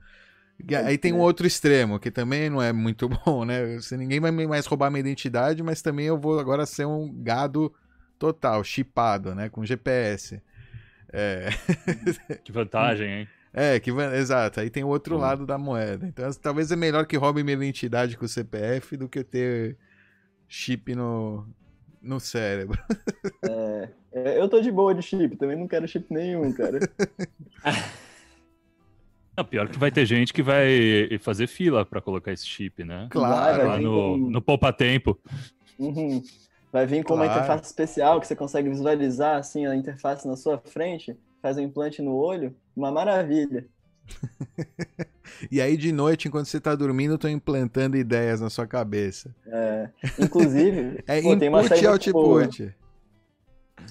Aí tem um outro extremo, que também não é muito bom, né? Se ninguém vai mais roubar minha identidade, mas também eu vou agora ser um gado total, chipado, né? Com GPS. É... Que vantagem, hein? É, que, exato. Aí tem o outro hum. lado da moeda. Então, talvez é melhor que roube minha identidade com o CPF do que ter chip no, no cérebro. É, é eu tô de boa de chip, também não quero chip nenhum, cara. Não, pior que vai ter gente que vai fazer fila para colocar esse chip, né? Claro. Lá no, com... no poupa tempo. Uhum. Vai vir com claro. uma interface especial que você consegue visualizar assim a interface na sua frente, faz um implante no olho, uma maravilha. e aí de noite, enquanto você tá dormindo, estão implantando ideias na sua cabeça. É, inclusive, é pô, tem uma série output.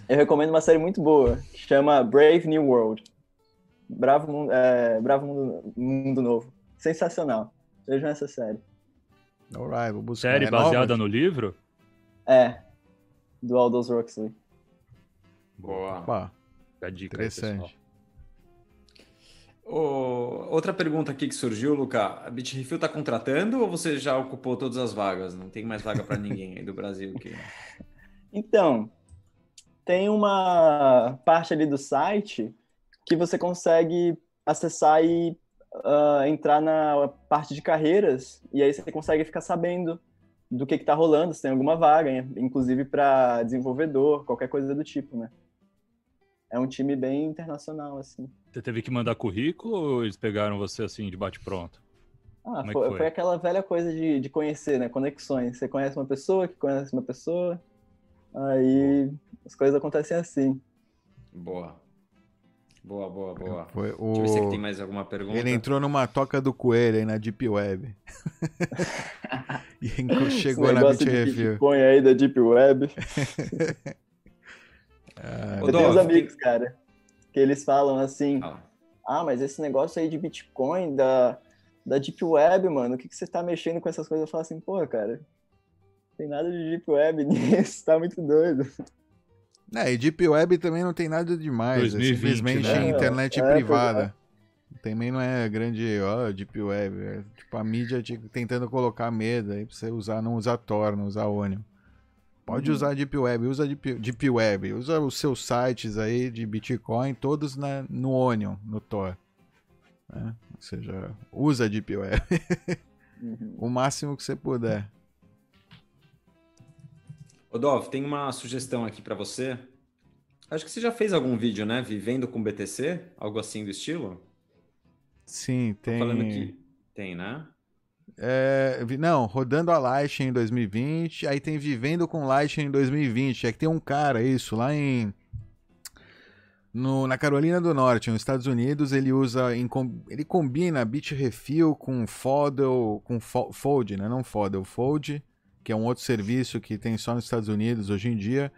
Eu recomendo uma série muito boa, que chama Brave New World. Bravo, é, Bravo Mundo, Mundo Novo. Sensacional. Vejam essa série. Alright, vou buscar. Série é baseada no livro? É. Do Aldous Huxley. Boa. Opa. A dica Interessante. Aí, outra pergunta aqui que surgiu, Luca. A BitRefill está contratando ou você já ocupou todas as vagas? Não tem mais vaga para ninguém aí do Brasil? Que... Então, tem uma parte ali do site que você consegue acessar e uh, entrar na parte de carreiras e aí você consegue ficar sabendo do que está rolando, se tem alguma vaga, inclusive para desenvolvedor, qualquer coisa do tipo, né? É um time bem internacional, assim. Você teve que mandar currículo ou eles pegaram você assim de bate-pronto? Ah, foi, foi? foi, aquela velha coisa de, de conhecer, né? Conexões. Você conhece uma pessoa que conhece uma pessoa, aí as coisas acontecem assim. Boa. Boa, boa, boa. Foi o... Deixa eu ver se tem mais alguma pergunta. Ele entrou numa toca do coelho aí na Deep Web. e chegou na Bitcoin Põe aí da Deep Web. ah, eu tenho uns amigos, cara, que eles falam assim: ah. ah, mas esse negócio aí de Bitcoin, da, da Deep Web, mano, o que, que você tá mexendo com essas coisas? Eu falo assim, pô, cara, tem nada de Deep Web nisso, tá muito doido. É, e Deep Web também não tem nada demais, 2020, é simplesmente né? internet é, privada. É, também não é grande, ó, Deep Web, é tipo a mídia tentando colocar medo aí pra você usar, não usar Tor, não usar Onion. Pode uhum. usar Deep Web, usa Deep, Deep Web, usa os seus sites aí de Bitcoin, todos na, no Onion, no Tor. Né? Ou seja, usa Deep Web. uhum. O máximo que você puder. Dov, tem uma sugestão aqui para você. Acho que você já fez algum vídeo, né? Vivendo com BTC? Algo assim do estilo? Sim, tem. Tô falando aqui. Tem, né? É, não, rodando a Lightning em 2020, aí tem Vivendo com Lightning em 2020. É que tem um cara, isso, lá em. No, na Carolina do Norte, nos Estados Unidos, ele usa. Em, ele combina Bitrefill com Fodel, com Fold, né? Não Fodel, Fold, que é um outro serviço que tem só nos Estados Unidos hoje em dia.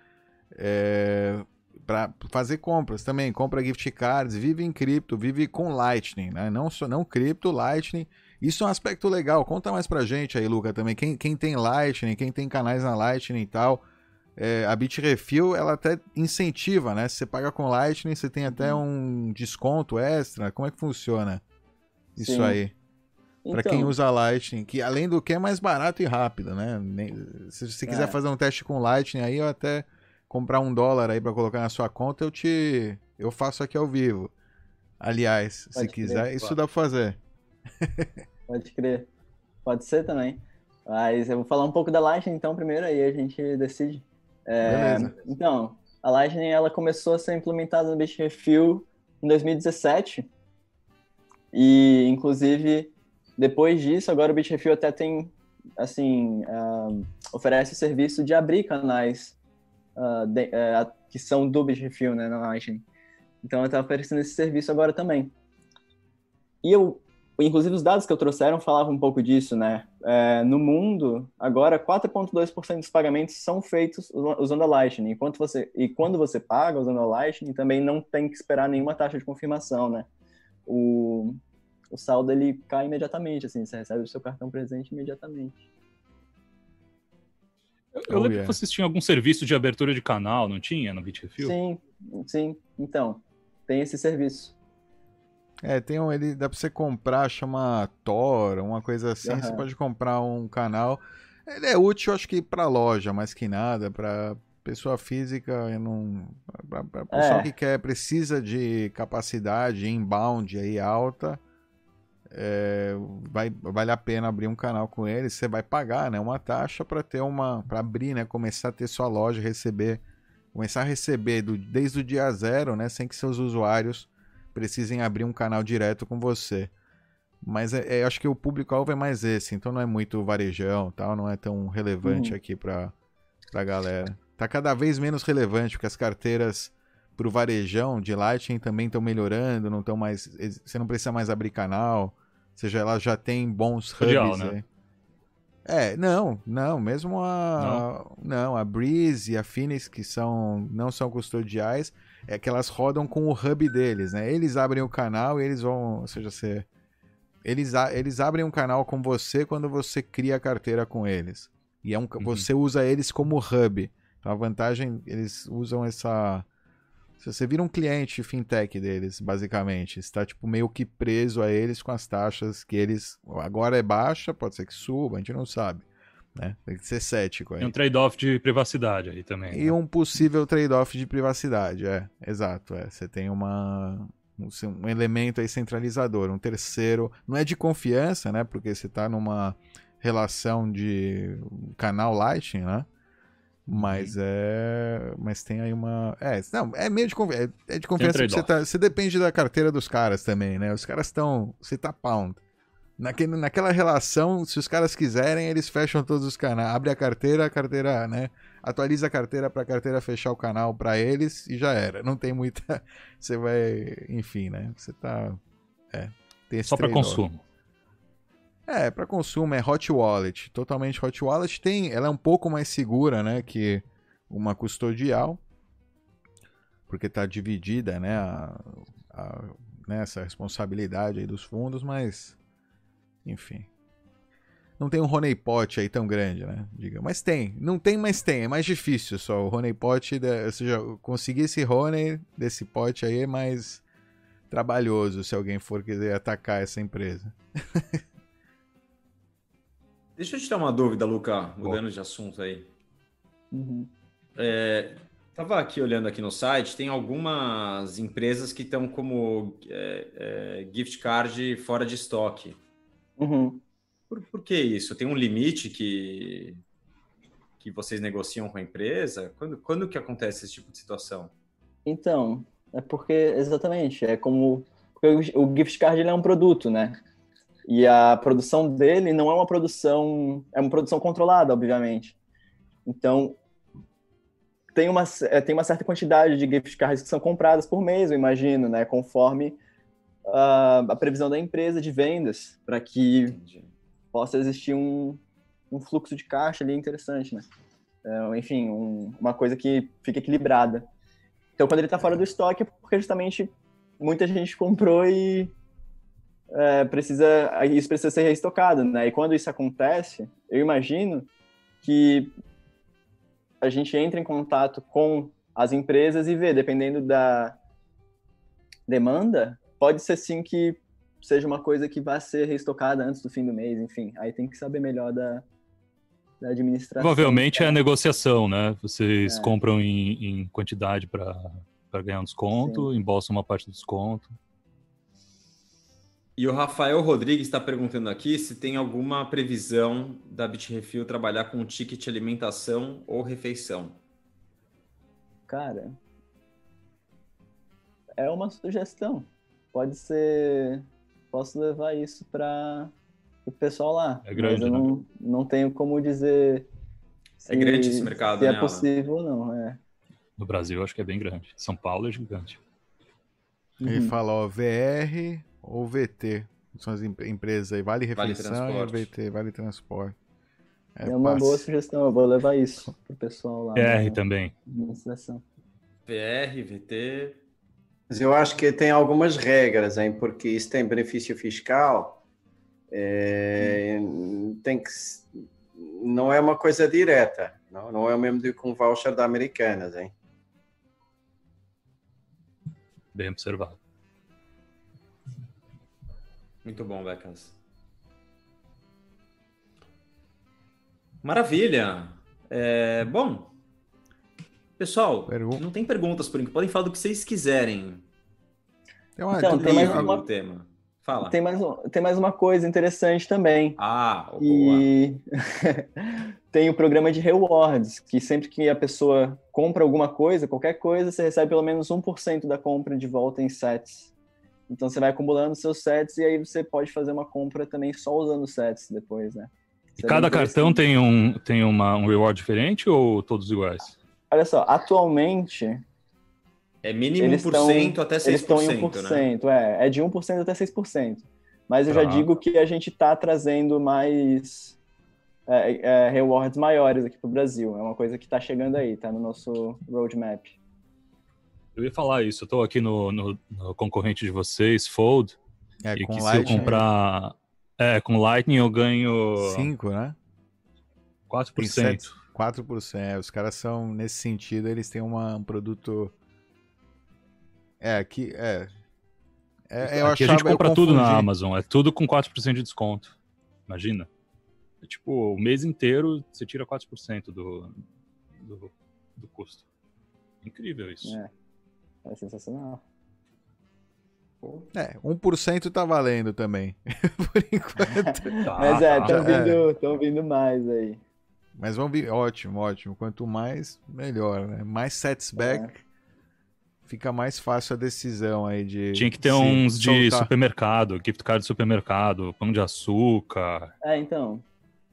É, para fazer compras também, compra gift cards, vive em cripto, vive com Lightning, né? Não só não cripto, Lightning isso é um aspecto legal. Conta mais pra gente aí, Luca, também. Quem, quem tem Lightning, quem tem canais na Lightning e tal. É, a Bitrefill, ela até incentiva, né? Se você paga com Lightning, você tem até uhum. um desconto extra. Como é que funciona isso Sim. aí? Para então... quem usa Lightning, que além do que é mais barato e rápido, né? Se você quiser é. fazer um teste com Lightning aí, eu até comprar um dólar aí para colocar na sua conta, eu te eu faço aqui ao vivo. Aliás, Pode se quiser, isso dá pra fazer. Pode crer. Pode ser também. Mas eu vou falar um pouco da Lightning, então, primeiro, aí a gente decide. É, então, a Lightning ela começou a ser implementada no Bitrefill em 2017. E, inclusive, depois disso, agora o Bitrefill até tem, assim, uh, oferece o serviço de abrir canais uh, de, uh, que são do Bitrefill, né, na Lightning. Então, está oferecendo esse serviço agora também. E eu Inclusive, os dados que eu trouxeram falavam um pouco disso, né? É, no mundo, agora, 4,2% dos pagamentos são feitos usando a Lightning. Enquanto você, e quando você paga usando a Lightning, também não tem que esperar nenhuma taxa de confirmação, né? O, o saldo, ele cai imediatamente, assim, você recebe o seu cartão presente imediatamente. Eu, eu oh, lembro yeah. que vocês tinham algum serviço de abertura de canal, não tinha, no Bitrefill? Sim, sim. Então, tem esse serviço. É, tem um, ele dá pra você comprar, chama Tor, uma coisa assim. Uhum. Você pode comprar um canal. Ele é útil, acho que pra loja, mais que nada, pra pessoa física, não, pra, pra pessoa é. que quer, precisa de capacidade inbound aí alta, é, vai, vale a pena abrir um canal com ele. Você vai pagar, né, uma taxa para ter uma, para abrir, né, começar a ter sua loja, receber, começar a receber do, desde o dia zero, né, sem que seus usuários precisem abrir um canal direto com você. Mas é, é, acho que o público-alvo é mais esse, então não é muito varejão tal, não é tão relevante uhum. aqui pra, pra galera. Tá cada vez menos relevante, porque as carteiras pro varejão de Lightning também estão melhorando, não estão mais. Você não precisa mais abrir canal. Seja, ela já tem bons hubs. Né? É, não, não, mesmo a. Não, não a Breeze e a Finis, que são, não são custodiais, é que elas rodam com o hub deles, né? Eles abrem o canal e eles vão, ou seja, você eles, eles abrem um canal com você quando você cria a carteira com eles. E é um, uhum. você usa eles como hub. Então a vantagem, eles usam essa. Se você vira um cliente fintech deles, basicamente, está tipo meio que preso a eles com as taxas que eles. Agora é baixa, pode ser que suba, a gente não sabe. Né? Tem que ser cético. Aí. E um trade-off de privacidade aí também. E né? um possível trade-off de privacidade, é. Exato. É. Você tem uma, um elemento aí centralizador, um terceiro. Não é de confiança, né? Porque você está numa relação de canal Lightning, né? Mas uhum. é. Mas tem aí uma. É, não, é meio de, confi... é, é de confiança. Um você, tá... você depende da carteira dos caras também, né? Os caras estão. Você tá pound. Naquele, naquela relação, se os caras quiserem, eles fecham todos os canais. Abre a carteira, a carteira, né? Atualiza a carteira para a carteira fechar o canal para eles e já era. Não tem muita. Você vai. Enfim, né? Você tá. É. Só para consumo. É, para consumo é hot wallet, totalmente hot wallet. Tem, ela é um pouco mais segura, né, que uma custodial, porque tá dividida, né, a, a né, essa responsabilidade aí dos fundos, mas enfim. Não tem um honeypot aí tão grande, né? Diga. Mas tem. Não tem, mas tem. É mais difícil só. O honeypot, ou seja, conseguir esse honey desse pote aí é mais trabalhoso se alguém for querer atacar essa empresa. Deixa eu te dar uma dúvida, Luca, mudando de assunto aí. Uhum. É, tava aqui olhando aqui no site, tem algumas empresas que estão como é, é, gift card fora de estoque. Uhum. Por, por que isso? Tem um limite que, que vocês negociam com a empresa? Quando, quando que acontece esse tipo de situação? Então, é porque, exatamente, é como. Porque o gift card ele é um produto, né? E a produção dele não é uma produção. É uma produção controlada, obviamente. Então, tem uma, é, tem uma certa quantidade de gift cards que são compradas por mês, eu imagino, né? Conforme a, a previsão da empresa de vendas, para que Entendi. possa existir um, um fluxo de caixa ali interessante, né? É, enfim, um, uma coisa que fica equilibrada. Então, quando ele está fora do estoque, é porque justamente muita gente comprou e é, precisa, isso precisa ser reestocado, né? E quando isso acontece, eu imagino que a gente entra em contato com as empresas e vê, dependendo da demanda, pode ser sim que seja uma coisa que vá ser reestocada antes do fim do mês, enfim. Aí tem que saber melhor da, da administração. Provavelmente é a negociação, né? Vocês é. compram em, em quantidade para ganhar um desconto, Sim. embolsam uma parte do desconto. E o Rafael Rodrigues está perguntando aqui se tem alguma previsão da Bitrefil trabalhar com ticket alimentação ou refeição. Cara, é uma sugestão. Pode ser. Posso levar isso para o pessoal lá. É grande, mas eu não, né? não tenho como dizer. Se, é grande esse mercado, se é né? é possível ou não. É. No Brasil, acho que é bem grande. São Paulo é gigante. Ele uhum. fala, ó, VR ou VT. São as empresas aí, Vale Refeição vale e VT, Vale Transporte. É, é uma passe. boa sugestão, eu vou levar isso pro pessoal lá. VR também. VR, VT, mas eu acho que tem algumas regras, hein? porque isso tem benefício fiscal, é, tem que não é uma coisa direta, não, não é o mesmo do que um voucher da Americanas, hein? Bem observado. Muito bom, Becas. Maravilha. É, bom, Pessoal, Pergun não tem perguntas por enquanto. Podem falar do que vocês quiserem. Tem uma, então, tem mais uma... tema. Fala. Tem mais, tem mais uma coisa interessante também. Ah, boa. E tem o programa de rewards, que sempre que a pessoa compra alguma coisa, qualquer coisa, você recebe pelo menos 1% da compra de volta em sets. Então você vai acumulando seus sets e aí você pode fazer uma compra também só usando sets depois, né? e cada cartão tem, um, tem uma, um reward diferente ou todos iguais? Olha só, atualmente. É mínimo 1% estão, até 6%. Eles estão em 1%, né? é. É de 1% até 6%. Mas eu já digo que a gente está trazendo mais é, é, rewards maiores aqui para o Brasil. É uma coisa que está chegando aí, está no nosso roadmap. Eu ia falar isso, eu estou aqui no, no, no, concorrente de vocês, Fold, é, e que se eu comprar... É, com Lightning eu ganho... 5, né? 4%. 4%. É, os caras são, nesse sentido, eles têm uma, um produto. É, aqui. É. é eu aqui achava, a gente compra tudo na Amazon, é tudo com 4% de desconto. Imagina. É tipo, o mês inteiro você tira 4% do, do, do custo. Incrível isso. É, é sensacional. É, 1% tá valendo também. Por enquanto. Tá, Mas é, estão tá. vindo, é. vindo mais aí. Mas vamos ver, ótimo, ótimo. Quanto mais, melhor, né? Mais setback, é. fica mais fácil a decisão aí de. Tinha que ter uns de supermercado, gift card de supermercado, pão de açúcar. É, então.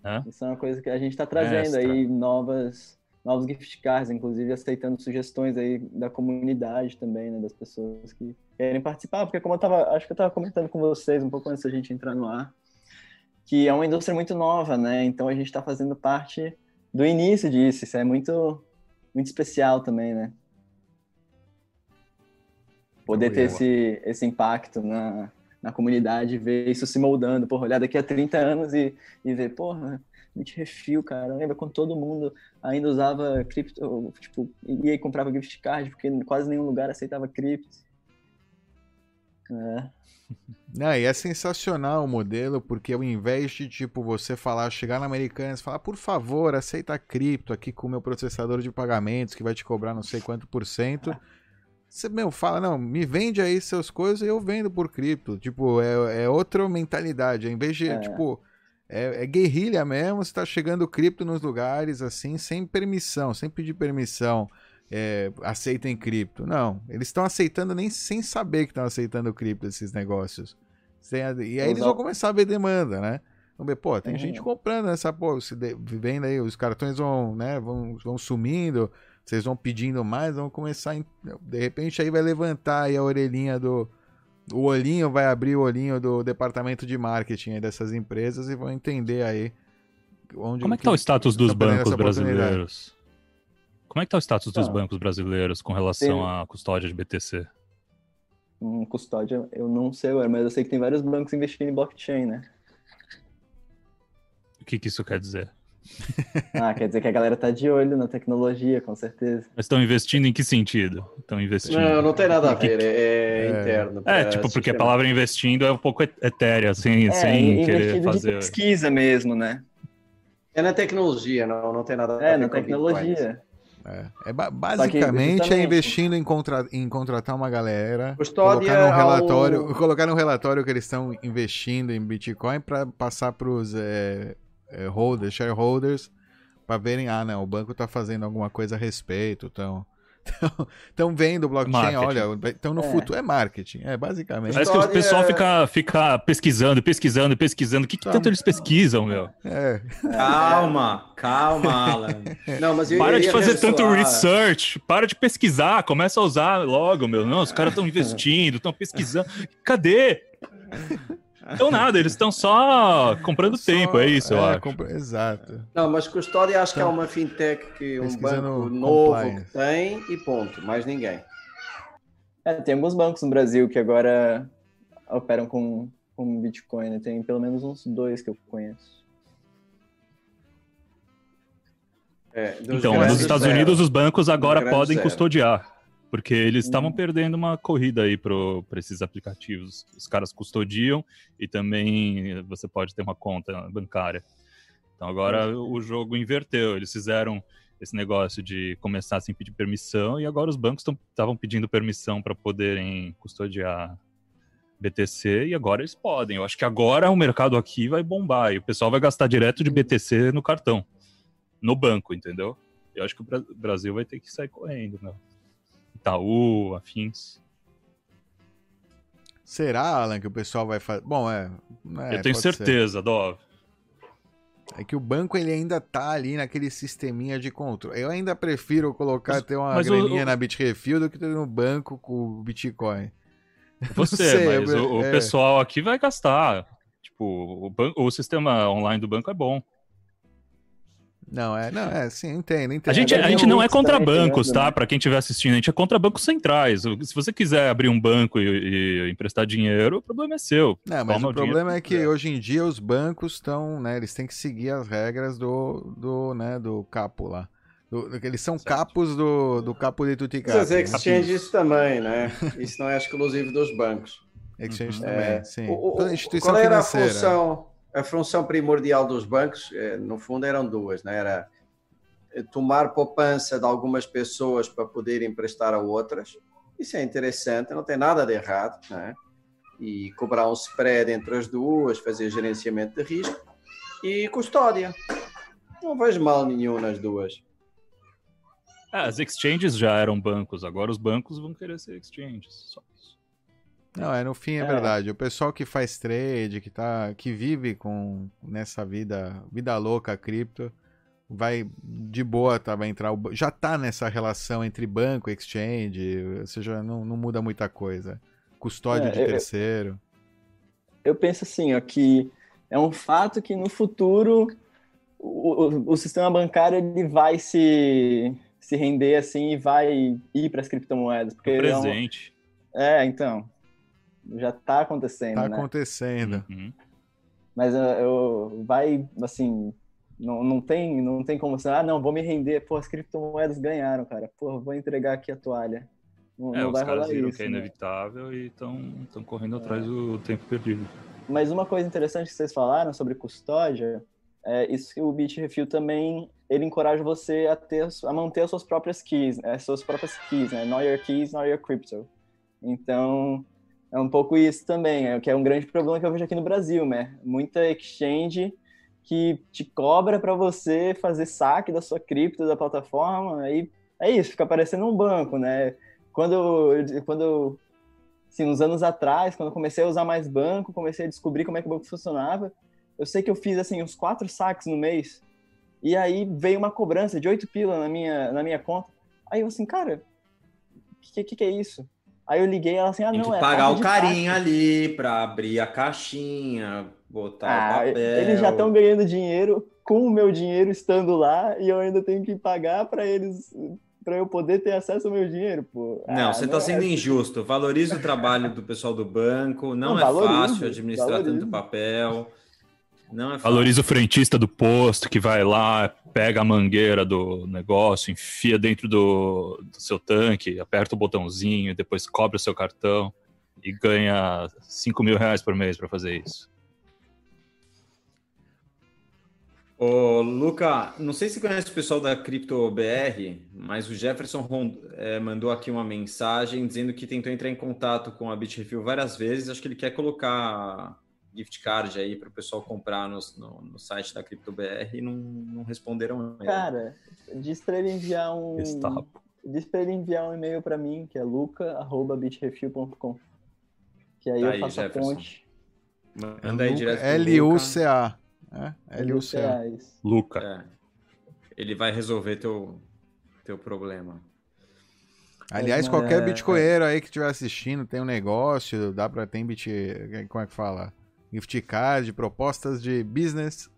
É? Isso é uma coisa que a gente está trazendo Extra. aí, novas, novos gift cards, inclusive aceitando sugestões aí da comunidade também, né? Das pessoas que querem participar, porque como eu tava, acho que eu estava comentando com vocês um pouco antes da gente entrar no ar que é uma indústria muito nova, né? Então a gente está fazendo parte do início disso. Isso é muito, muito especial também, né? poder ter esse, esse impacto na, na comunidade, ver isso se moldando, porra, olhar daqui a 30 anos e, e ver, porra, refil, cara, lembra quando todo mundo ainda usava cripto, tipo, ia e comprava gift card, porque quase nenhum lugar aceitava cripto. É. Não, e é sensacional o modelo, porque ao invés de, tipo, você falar, chegar na Americanas e falar, por favor, aceita cripto aqui com o meu processador de pagamentos, que vai te cobrar não sei quanto por cento. Você, meu, fala, não, me vende aí seus coisas e eu vendo por cripto. Tipo, é, é outra mentalidade. Em vez de, é. tipo, é, é, guerrilha mesmo, você tá chegando cripto nos lugares, assim, sem permissão, sem pedir permissão é, aceitem cripto. Não, eles estão aceitando nem sem saber que estão aceitando cripto esses negócios. Sem, e aí eles vão começar a ver demanda, né? Vamos ver, pô, tem gente comprando essa, pô, se de, vendo aí, os cartões vão, né, vão, vão sumindo, vocês vão pedindo mais, vão começar, de repente aí vai levantar aí a orelhinha do, o olhinho vai abrir o olhinho do departamento de marketing dessas empresas e vão entender aí onde Como é que, que tá o status dos bancos brasileiros? Como é que tá o status dos ah. bancos brasileiros com relação tem... à custódia de BTC? Hum, custódia, eu não sei agora, mas eu sei que tem vários bancos investindo em blockchain, né? O que, que isso quer dizer? ah, quer dizer que a galera tá de olho na tecnologia, com certeza. Mas estão investindo em que sentido? Estão investindo. Não, não tem nada a ver, é, é, é interno. É, tipo, porque a palavra investindo é um pouco etérea, sem, é, sem querer fazer. De pesquisa mesmo, né? É na tecnologia, não, não tem nada a ver. É, na tecnologia. É, é basicamente é investindo em, contra, em contratar uma galera, colocar no relatório, ao... colocar no relatório que eles estão investindo em Bitcoin para passar para os é, holders, shareholders, para verem, ah, não, o banco está fazendo alguma coisa a respeito, então Estão vendo o blockchain, marketing. olha, estão no é. futuro. É marketing, é basicamente. Parece que o pessoal fica, fica pesquisando, pesquisando, pesquisando. O que, que tanto eles pesquisam, meu? É. Calma, calma, Alan. Não, mas para de fazer tanto research, para de pesquisar, começa a usar logo, meu. Não, os caras estão investindo, estão pesquisando. Cadê? Então nada, eles estão só comprando só, tempo, é isso, é, eu acho. Compra... Exato. Não, mas custódia acho que é uma fintech que um banco novo que tem e ponto, mais ninguém. É, tem alguns bancos no Brasil que agora operam com, com Bitcoin, né? tem pelo menos uns dois que eu conheço. É, então, nos Estados zero. Unidos os bancos agora podem zero. custodiar. Porque eles estavam perdendo uma corrida aí para esses aplicativos. Os caras custodiam e também você pode ter uma conta bancária. Então agora o jogo inverteu. Eles fizeram esse negócio de começar sem pedir permissão e agora os bancos estavam pedindo permissão para poderem custodiar BTC e agora eles podem. Eu acho que agora o mercado aqui vai bombar e o pessoal vai gastar direto de BTC no cartão, no banco, entendeu? Eu acho que o Brasil vai ter que sair correndo, né? Itaú, afins. Será, Alan, que o pessoal vai fazer? Bom, é. é Eu tenho certeza, ser. Dov. É que o banco ele ainda tá ali naquele sisteminha de controle. Eu ainda prefiro colocar mas, ter uma graninha o, na Bitrefil do que ter no banco com o Bitcoin. Você, sei, mas o, é... o, pessoal aqui vai gastar. Tipo, o, banco, o sistema online do banco é bom. Não, é, não, é, sim, entendo, entendo. A gente, a gente não é contra bancos, tá? Para quem estiver assistindo, a gente é contra bancos centrais. Se você quiser abrir um banco e, e emprestar dinheiro, o problema é seu. Não, mas Toma o problema é que é. hoje em dia os bancos estão, né, eles têm que seguir as regras do, do, né, do capo lá. Do, eles são certo. capos do, do capo de Tuticap. Os exchanges também, né? Isso não é exclusivo dos bancos. Exchange uhum. também, é, sim. O, o, instituição qual era financeira. a função a função primordial dos bancos, eh, no fundo, eram duas, né? era eh, tomar poupança de algumas pessoas para poder emprestar a outras. Isso é interessante, não tem nada de errado, né? E cobrar um spread entre as duas, fazer gerenciamento de risco e custódia. Não vejo mal nenhum nas duas. Ah, as exchanges já eram bancos, agora os bancos vão querer ser exchanges. Só não, é no fim é, é, verdade. O pessoal que faz trade, que tá, que vive com nessa vida, vida louca cripto, vai de boa, tá, vai entrar, já tá nessa relação entre banco e exchange, ou seja, não, não muda muita coisa. Custódia é, de terceiro. Eu, eu penso assim, ó, que é um fato que no futuro o, o, o sistema bancário ele vai se, se render assim e vai ir para as criptomoedas, porque presente. É É, então. Já tá acontecendo, Tá né? acontecendo. Uhum. Mas eu, eu- vai, assim, não, não, tem, não tem como você, ah, não, vou me render, pô, as criptomoedas ganharam, cara, pô, vou entregar aqui a toalha. Não, É, não os vai caras rolar viram isso. que é né? inevitável e estão correndo atrás do tempo perdido. Mas uma coisa interessante que vocês falaram sobre custódia, é isso que o Bitrefill também, ele encoraja você a ter, a manter as suas próprias keys, né, as suas próprias keys, né, know your keys, know your crypto. Então, é um pouco isso também, é, que é um grande problema que eu vejo aqui no Brasil, né, muita exchange que te cobra para você fazer saque da sua cripto da plataforma, aí é isso, fica parecendo um banco, né, quando, quando assim, uns anos atrás, quando eu comecei a usar mais banco, comecei a descobrir como é que o banco funcionava, eu sei que eu fiz, assim, uns quatro saques no mês, e aí veio uma cobrança de oito pila na minha, na minha conta. Aí eu assim, cara, o que, que, que é isso? Aí eu liguei ela assim, ah, Tem não, que é pagar o carinho ali para abrir a caixinha, botar o Ah, papel. eles já estão ganhando dinheiro com o meu dinheiro estando lá, e eu ainda tenho que pagar para eles, para eu poder ter acesso ao meu dinheiro, pô. Não, Ah, você não está é sendo assim. injusto. Valorize o trabalho do pessoal do banco. Não, Não, é valorizo, fácil administrar valorizo. tanto papel. Não é. Valoriza o frentista do posto que vai lá, pega a mangueira do negócio, enfia dentro do, do seu tanque, aperta o botãozinho, depois cobra o seu cartão e ganha 5 mil reais por mês para fazer isso. Ô, Luca, não sei se conhece o pessoal da Cripto BR, mas o Jefferson Ron- eh, mandou aqui uma mensagem dizendo que tentou entrar em contato com a Bitrefill várias vezes. Acho que ele quer colocar gift card aí para o pessoal comprar no, no- no site da Cripto BR e não, não responderam. ele. Cara, diz pra ele enviar um. Gestapo. Diz pra ele enviar um e-mail pra mim, que é luca.bitrefill.com. Que aí Tá eu aí, faço Jefferson. a ponte. Manda aí direto Luca. L-U-C-A. L-U-C-A. É. Ele vai resolver teu, teu problema. Aliás, É, qualquer é, bitcoinheiro aí que estiver assistindo, tem um negócio, dá pra ter bit... Como é que fala? Gift card, propostas de business.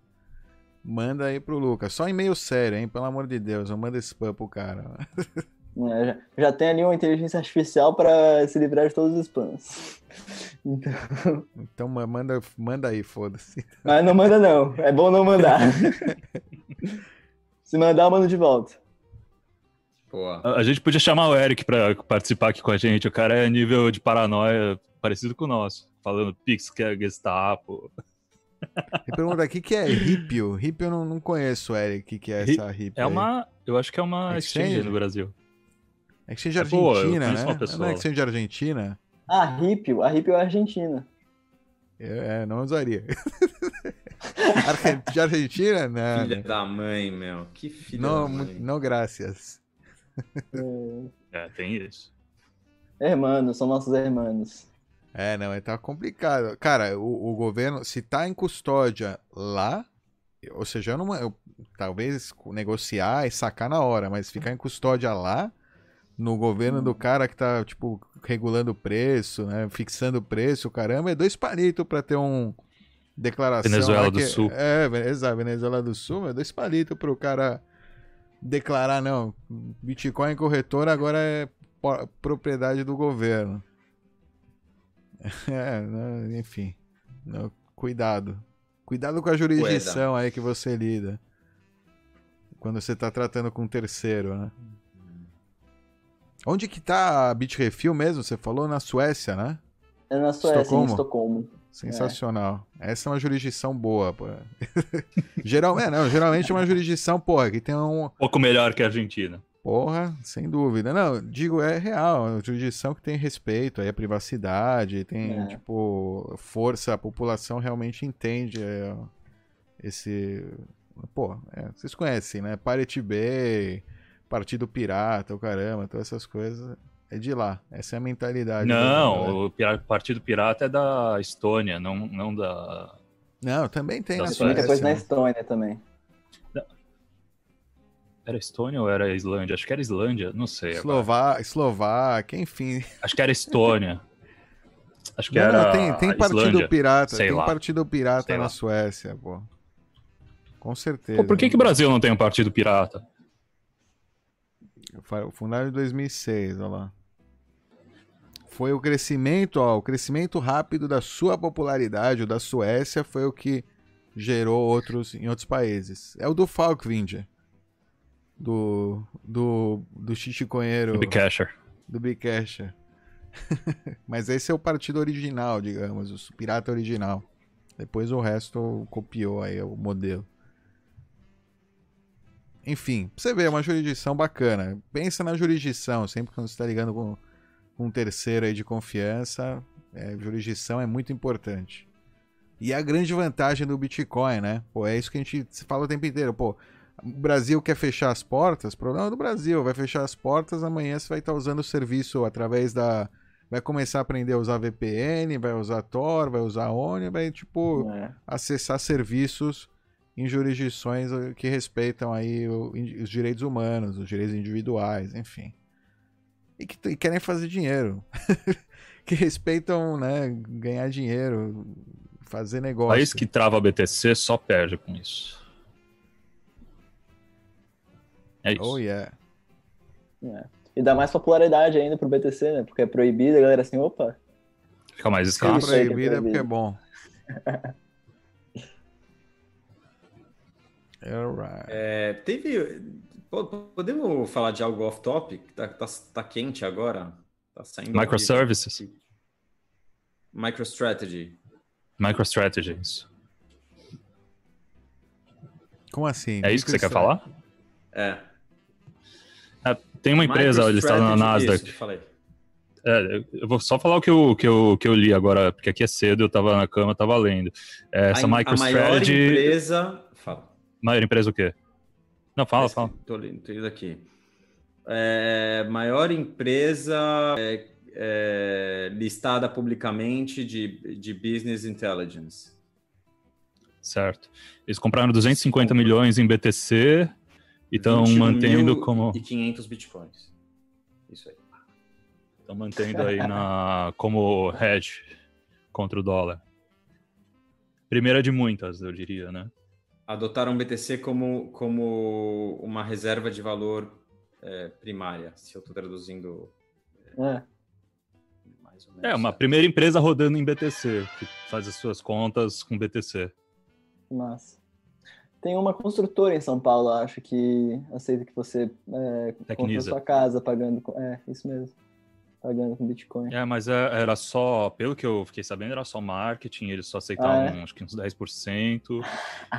Manda aí pro Lucas. Só e-mail sério, hein? Pelo amor de Deus, não manda spam pro cara. É, já, já tem ali uma inteligência artificial pra se livrar de todos os spams. Então, Então ma- manda, manda aí, foda-se. mas não manda não. É bom não mandar. se mandar, eu mando de volta. Pô, A a gente podia chamar o Eric para participar aqui com a gente. O cara é nível de paranoia parecido com o nosso. Falando Pix, que é Gestapo. Ele pergunta aqui o que é Ripio. Ripio eu não, não conheço, Eric. O que, que é essa Ripio? É aí? uma. Eu acho que é uma Exchange? exchange no Brasil. Exchange É boa, eu Argentina, né? pessoa Não é. Exchange Argentina? Ah, Ripio. A Ripio é argentina. É, é, não usaria. De Argentina? Não, filha da mãe, meu. Que filha não, da mãe. não, graças. É, tem isso. Hermanos, são nossos hermanos. É, não, tá complicado. Cara, o, o governo, se tá em custódia lá, ou seja, eu não, eu- talvez negociar e sacar na hora, mas ficar em custódia lá, no governo do cara que tá, tipo, regulando o preço, né, fixando o preço, caramba, é dois palitos pra ter um declaração. Venezuela lá do que- Sul. É, exato, Venezuela do Sul, é dois palitos pro cara declarar, não, Bitcoin corretora agora é propriedade do governo. É, né, enfim. Não, cuidado. Cuidado com a jurisdição aí que você lida. Quando você tá tratando com um terceiro, né? Onde que tá a Bitrefill mesmo? Você falou na Suécia, né? É na Suécia, Estocolmo? em Estocolmo. Sensacional. Essa é uma jurisdição boa, pô. Geral, é, não, geralmente é uma jurisdição, porra, que tem um, Um pouco melhor que a Argentina. Porra, sem dúvida. Não, digo, é real. É uma jurisdição que tem respeito aí à privacidade, tem, É. tipo, força, a população realmente entende é, esse. Pô, é, vocês conhecem, né? Pirate Bay, Partido Pirata, o caramba, todas essas coisas. É de lá. Essa é a mentalidade. Não, o Partido Pirata é da Estônia, não, não da. Não, também tem Da na muita Suécia. coisa na né? Estônia também. Era Estônia ou era Islândia? Acho que era Islândia, não sei. Eslová... Eslováquia, enfim. Acho que era Estônia. Acho que Não, era. não, tem, tem Partido Islândia. Pirata. Sei tem lá. Partido Pirata Sei na lá. Suécia, pô. Com certeza. Pô, por que, que o Brasil não tem um partido pirata? Fundado em 2006, olha lá. foi o crescimento, ó, o crescimento rápido da sua popularidade, o da Suécia, foi o que gerou outros em outros países. É o do Falkwind, do do do Chichiconheiro, Do Bicasher. do Bicasher. Mas esse é o partido original, digamos, o pirata original. Depois o resto copiou aí o modelo. Enfim, pra você ver, é uma jurisdição bacana. Pensa na jurisdição, sempre quando você está ligando com, com um terceiro aí de confiança, é, jurisdição é muito importante. E a grande vantagem do Bitcoin, né? Pô, é isso que a gente fala o tempo inteiro. Pô, o Brasil quer fechar as portas, problema do Brasil, vai fechar as portas, amanhã você vai estar usando o serviço através da. Vai começar a aprender a usar VPN, vai usar Tor, vai usar ONI, vai, tipo, É. acessar serviços em jurisdições eh, que respeitam aí o- os direitos humanos, os direitos individuais, enfim. E que e querem fazer dinheiro. que respeitam, né, ganhar dinheiro, fazer O negócio. país que trava a BTC só perde com isso. É isso. Oh, yeah. É. E dá mais popularidade ainda pro BTC, né? Porque é proibido, a galera assim, opa. Fica mais Se é escasso. Que é proibido é porque é bom. Alright. É, teve. po- Podemos falar de algo off-topic? Tá, tá, tá quente agora? Tá saindo. Microservices. MicroStrategy. MicroStrategy, isso. Como assim? É isso que você quer falar? É. tem uma empresa listada na MicroStrategy, Nasdaq. Isso. É, eu- vou só falar o que eu, que, eu, que eu li agora, porque aqui é cedo, eu tava na cama, tava lendo. É, essa a, a maior MicroStrategy. empresa. Fala. Maior empresa o quê? Não, fala, fala. Lendo, tô lendo aqui. É, maior empresa é, é, listada publicamente de, de Business Intelligence. Certo. Eles compraram 250 milhões em BTC e estão 21 mantendo como. E 500 bitcoins. Isso aí. Estão mantendo aí na, como hedge contra o dólar. Primeira de muitas, eu diria, né? Adotaram o BTC como, como uma reserva de valor é, primária, se eu estou traduzindo É. mais ou menos. É, uma primeira empresa rodando em BTC, que faz as suas contas com BTC. Massa. Tem uma construtora em São Paulo, acho, que aceita que você é, compre sua casa pagando com... É, isso mesmo. Pagando com Bitcoin. É, mas é- era só, pelo que eu fiquei sabendo, era só marketing, eles só aceitavam Ah, é? acho que uns 10%.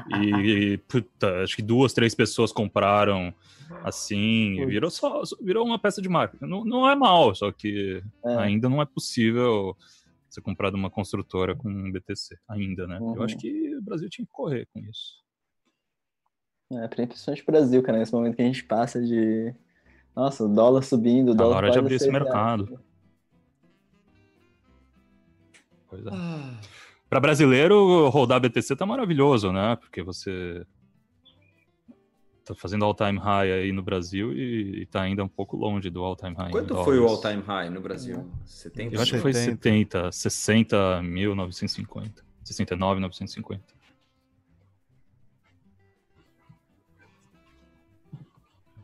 E, puta, acho que duas, três pessoas compraram assim, e virou só, virou uma peça de marketing. Não, não é mal, só que É. ainda não é possível você comprar de uma construtora com um BTC, ainda, né? Eu Uhum. acho que o Brasil tinha que correr com isso. É, principalmente o Brasil, cara, nesse momento que a gente passa de. Nossa, o dólar subindo, o Na dólar hora de abrir esse seis reais. mercado. Pois é. Ah, Para brasileiro, rodar BTC tá maravilhoso, né? Porque você tá fazendo all-time high aí no Brasil e, e tá ainda um pouco longe do all-time high. quanto foi o all-time high no Brasil? 70? Eu acho que foi 70. 70, 60.950. 69.950.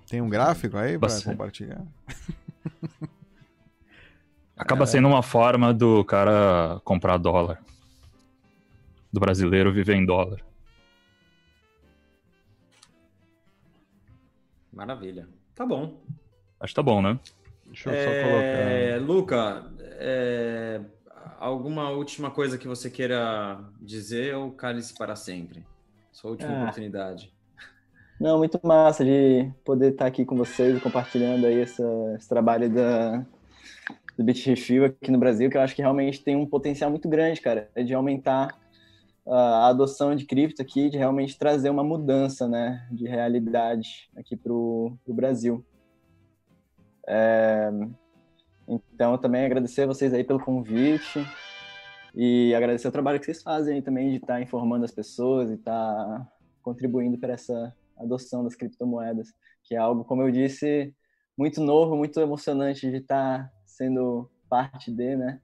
Tem um gráfico aí para compartilhar? Acaba sendo uma forma do cara comprar dólar. Do brasileiro viver em dólar. Maravilha. Tá bom. Acho que tá bom, né? Deixa eu só É, colocar. Luca, é, alguma última coisa que você queira dizer ou cale-se para sempre? Sua última Ah. oportunidade. Não, muito massa de poder estar aqui com vocês e compartilhando aí esse trabalho da, do BitRefil aqui no Brasil, que eu acho que realmente tem um potencial muito grande, cara, de aumentar a adoção de cripto aqui, de realmente trazer uma mudança, né, de realidade aqui para o Brasil. É, então, também agradecer a vocês aí pelo convite e agradecer o trabalho que vocês fazem aí também de estar informando as pessoas e estar contribuindo para essa adoção das criptomoedas, que é algo, como eu disse, muito novo, muito emocionante de estar sendo parte de, né?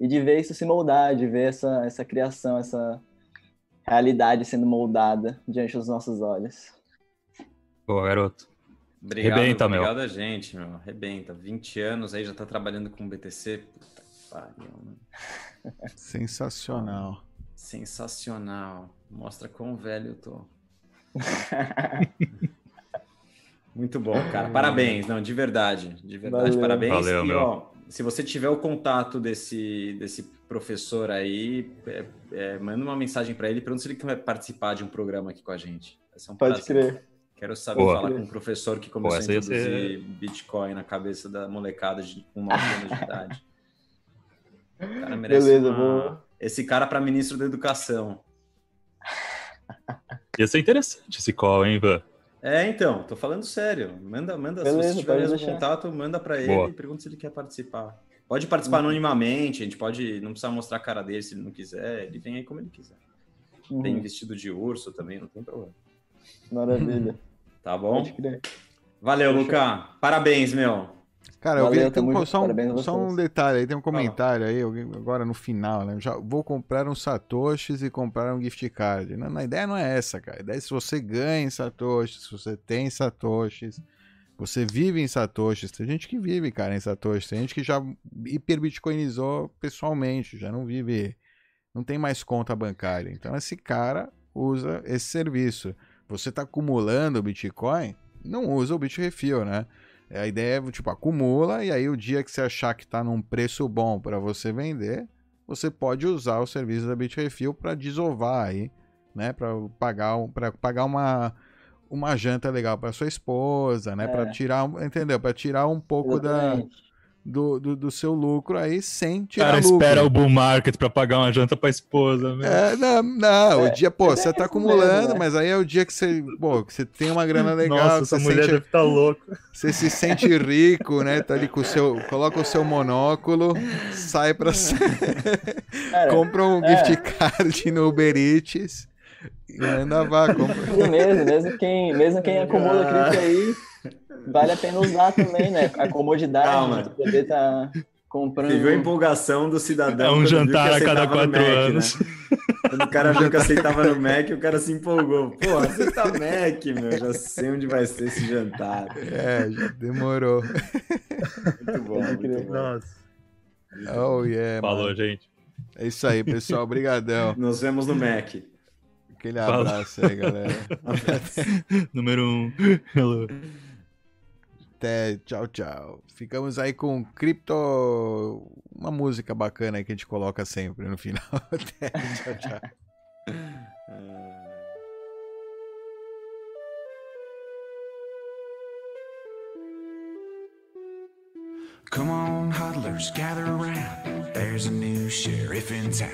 E de ver isso se moldar, de ver essa, essa criação, essa realidade sendo moldada diante dos nossos olhos. Boa, garoto. Obrigado, Arrebenta, meu. obrigado a gente, meu. Arrebenta. 20 anos aí, já tá trabalhando com BTC. Puta pariu. Sensacional. Sensacional. Mostra quão velho eu tô. Muito bom, cara. Parabéns, não, de verdade. De verdade, Valeu. parabéns. Valeu, e, meu. ó, se você tiver o contato desse, desse professor aí, é, é, manda uma mensagem para ele, pergunta se ele quer participar de um programa aqui com a gente. Ser um Pode prazer. crer. Quero saber Boa. falar com um professor que começou essa a introduzir Bitcoin na cabeça da molecada de, com 9 anos de idade. O cara merece Beleza, uma- vou- Esse cara para ministro da educação. Ia ser interessante esse call, hein, Ivan? É, então, tô falando sério. Manda, manda, se Beleza, você tiver mesmo deixar. contato, manda para ele Boa. e pergunta se ele quer participar. Pode participar Uhum. anonimamente, a gente pode, não precisa mostrar a cara dele se ele não quiser, ele vem aí como ele quiser. Tem Uhum, vestido de urso também, não tem problema. Maravilha. Tá bom? Valeu. Luca. Parabéns, meu. Cara, eu Valeu, vi tem um, só, um, só um detalhe aí, tem um comentário aí, alguém- agora no final, né? Já vou comprar um Satoshis e comprar um gift card. Não, a ideia não é essa, cara. A ideia é se você ganha em Satoshis, se você tem Satoshis, você vive em Satoshis. Tem gente que vive, cara, em Satoshis. Tem gente que já hiperbitcoinizou pessoalmente, já não vive, não tem mais conta bancária. Então esse cara usa esse serviço. Você está acumulando Bitcoin, não usa o Bitrefill, né? A ideia é, tipo, acumula e aí o dia que você achar que está num preço bom para você vender, você pode usar o serviço da Bitrefill para desovar aí, né? Para pagar, para pagar uma, uma janta legal para sua esposa, né? É. Para tirar, um- entendeu? Para tirar um pouco da, Exatamente. Do, do, do seu lucro aí sem O tirar cara lucro. espera o bull market pra pagar uma janta pra esposa, meu. É, não, não, É, o dia, pô, mas você é tá acumulando, mesmo, né? mas aí é o dia que você, pô, que você tem uma grana legal, Nossa, essa mulher sente, deve estar louca. você se sente rico, né? Tá ali com o seu, coloca o seu monóculo, sai pra Cara, compra um é. gift card no Uber Eats e manda vá, compra. mesmo, mesmo quem, mesmo quem acumula cripto aí, vale a pena usar também, né? A comodidade Calma. de poder estar comprando. Você viu a empolgação do cidadão? É um jantar a cada quatro Mac, né? anos. Quando o cara viu que aceitava no Mac, o cara se empolgou. Pô, aceita Mac, meu. Já sei onde vai ser esse jantar. É, já demorou. Muito bom, muito bom. Nossa. Oh, yeah, Falou, mano. gente. É isso aí, pessoal. Obrigadão. Nos vemos no Mac. Aquele Falou. abraço aí, galera. Número um. Hello. Até, tchau, tchau. Ficamos aí com Crypto. Uma música bacana aí que a gente coloca sempre no final. Até, tchau, tchau. Come on, huddlers, gather around. There's a new sheriff in town.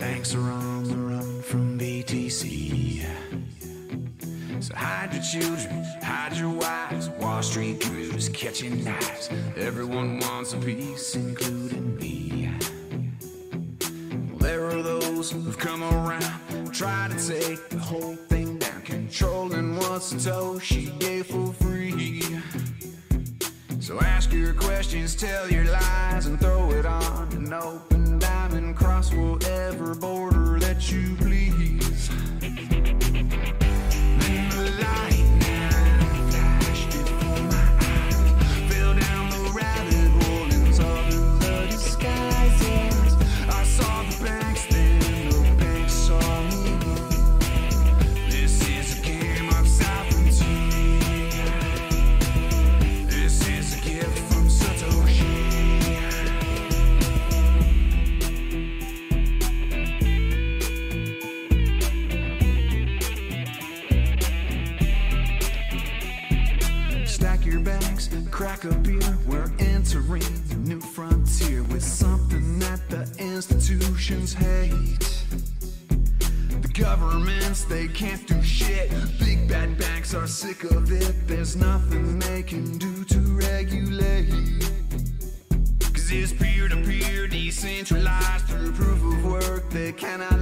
Banks are on the run from BTC. So hide your children, hide your wives. Wall Street crews catching knives. Everyone wants a piece, including me. Well, there are those who've come around, try to take the whole thing down, controlling what's what she gave for free. So ask your questions, tell your lies, and throw it on an open diamond. Cross whatever border that you please. Crack a beer. We're entering a new frontier with something that the institutions hate. The governments, they can't do shit. Big bad banks are sick of it. There's nothing they can do to regulate. Cause it's peer to peer, decentralized through proof of work. They cannot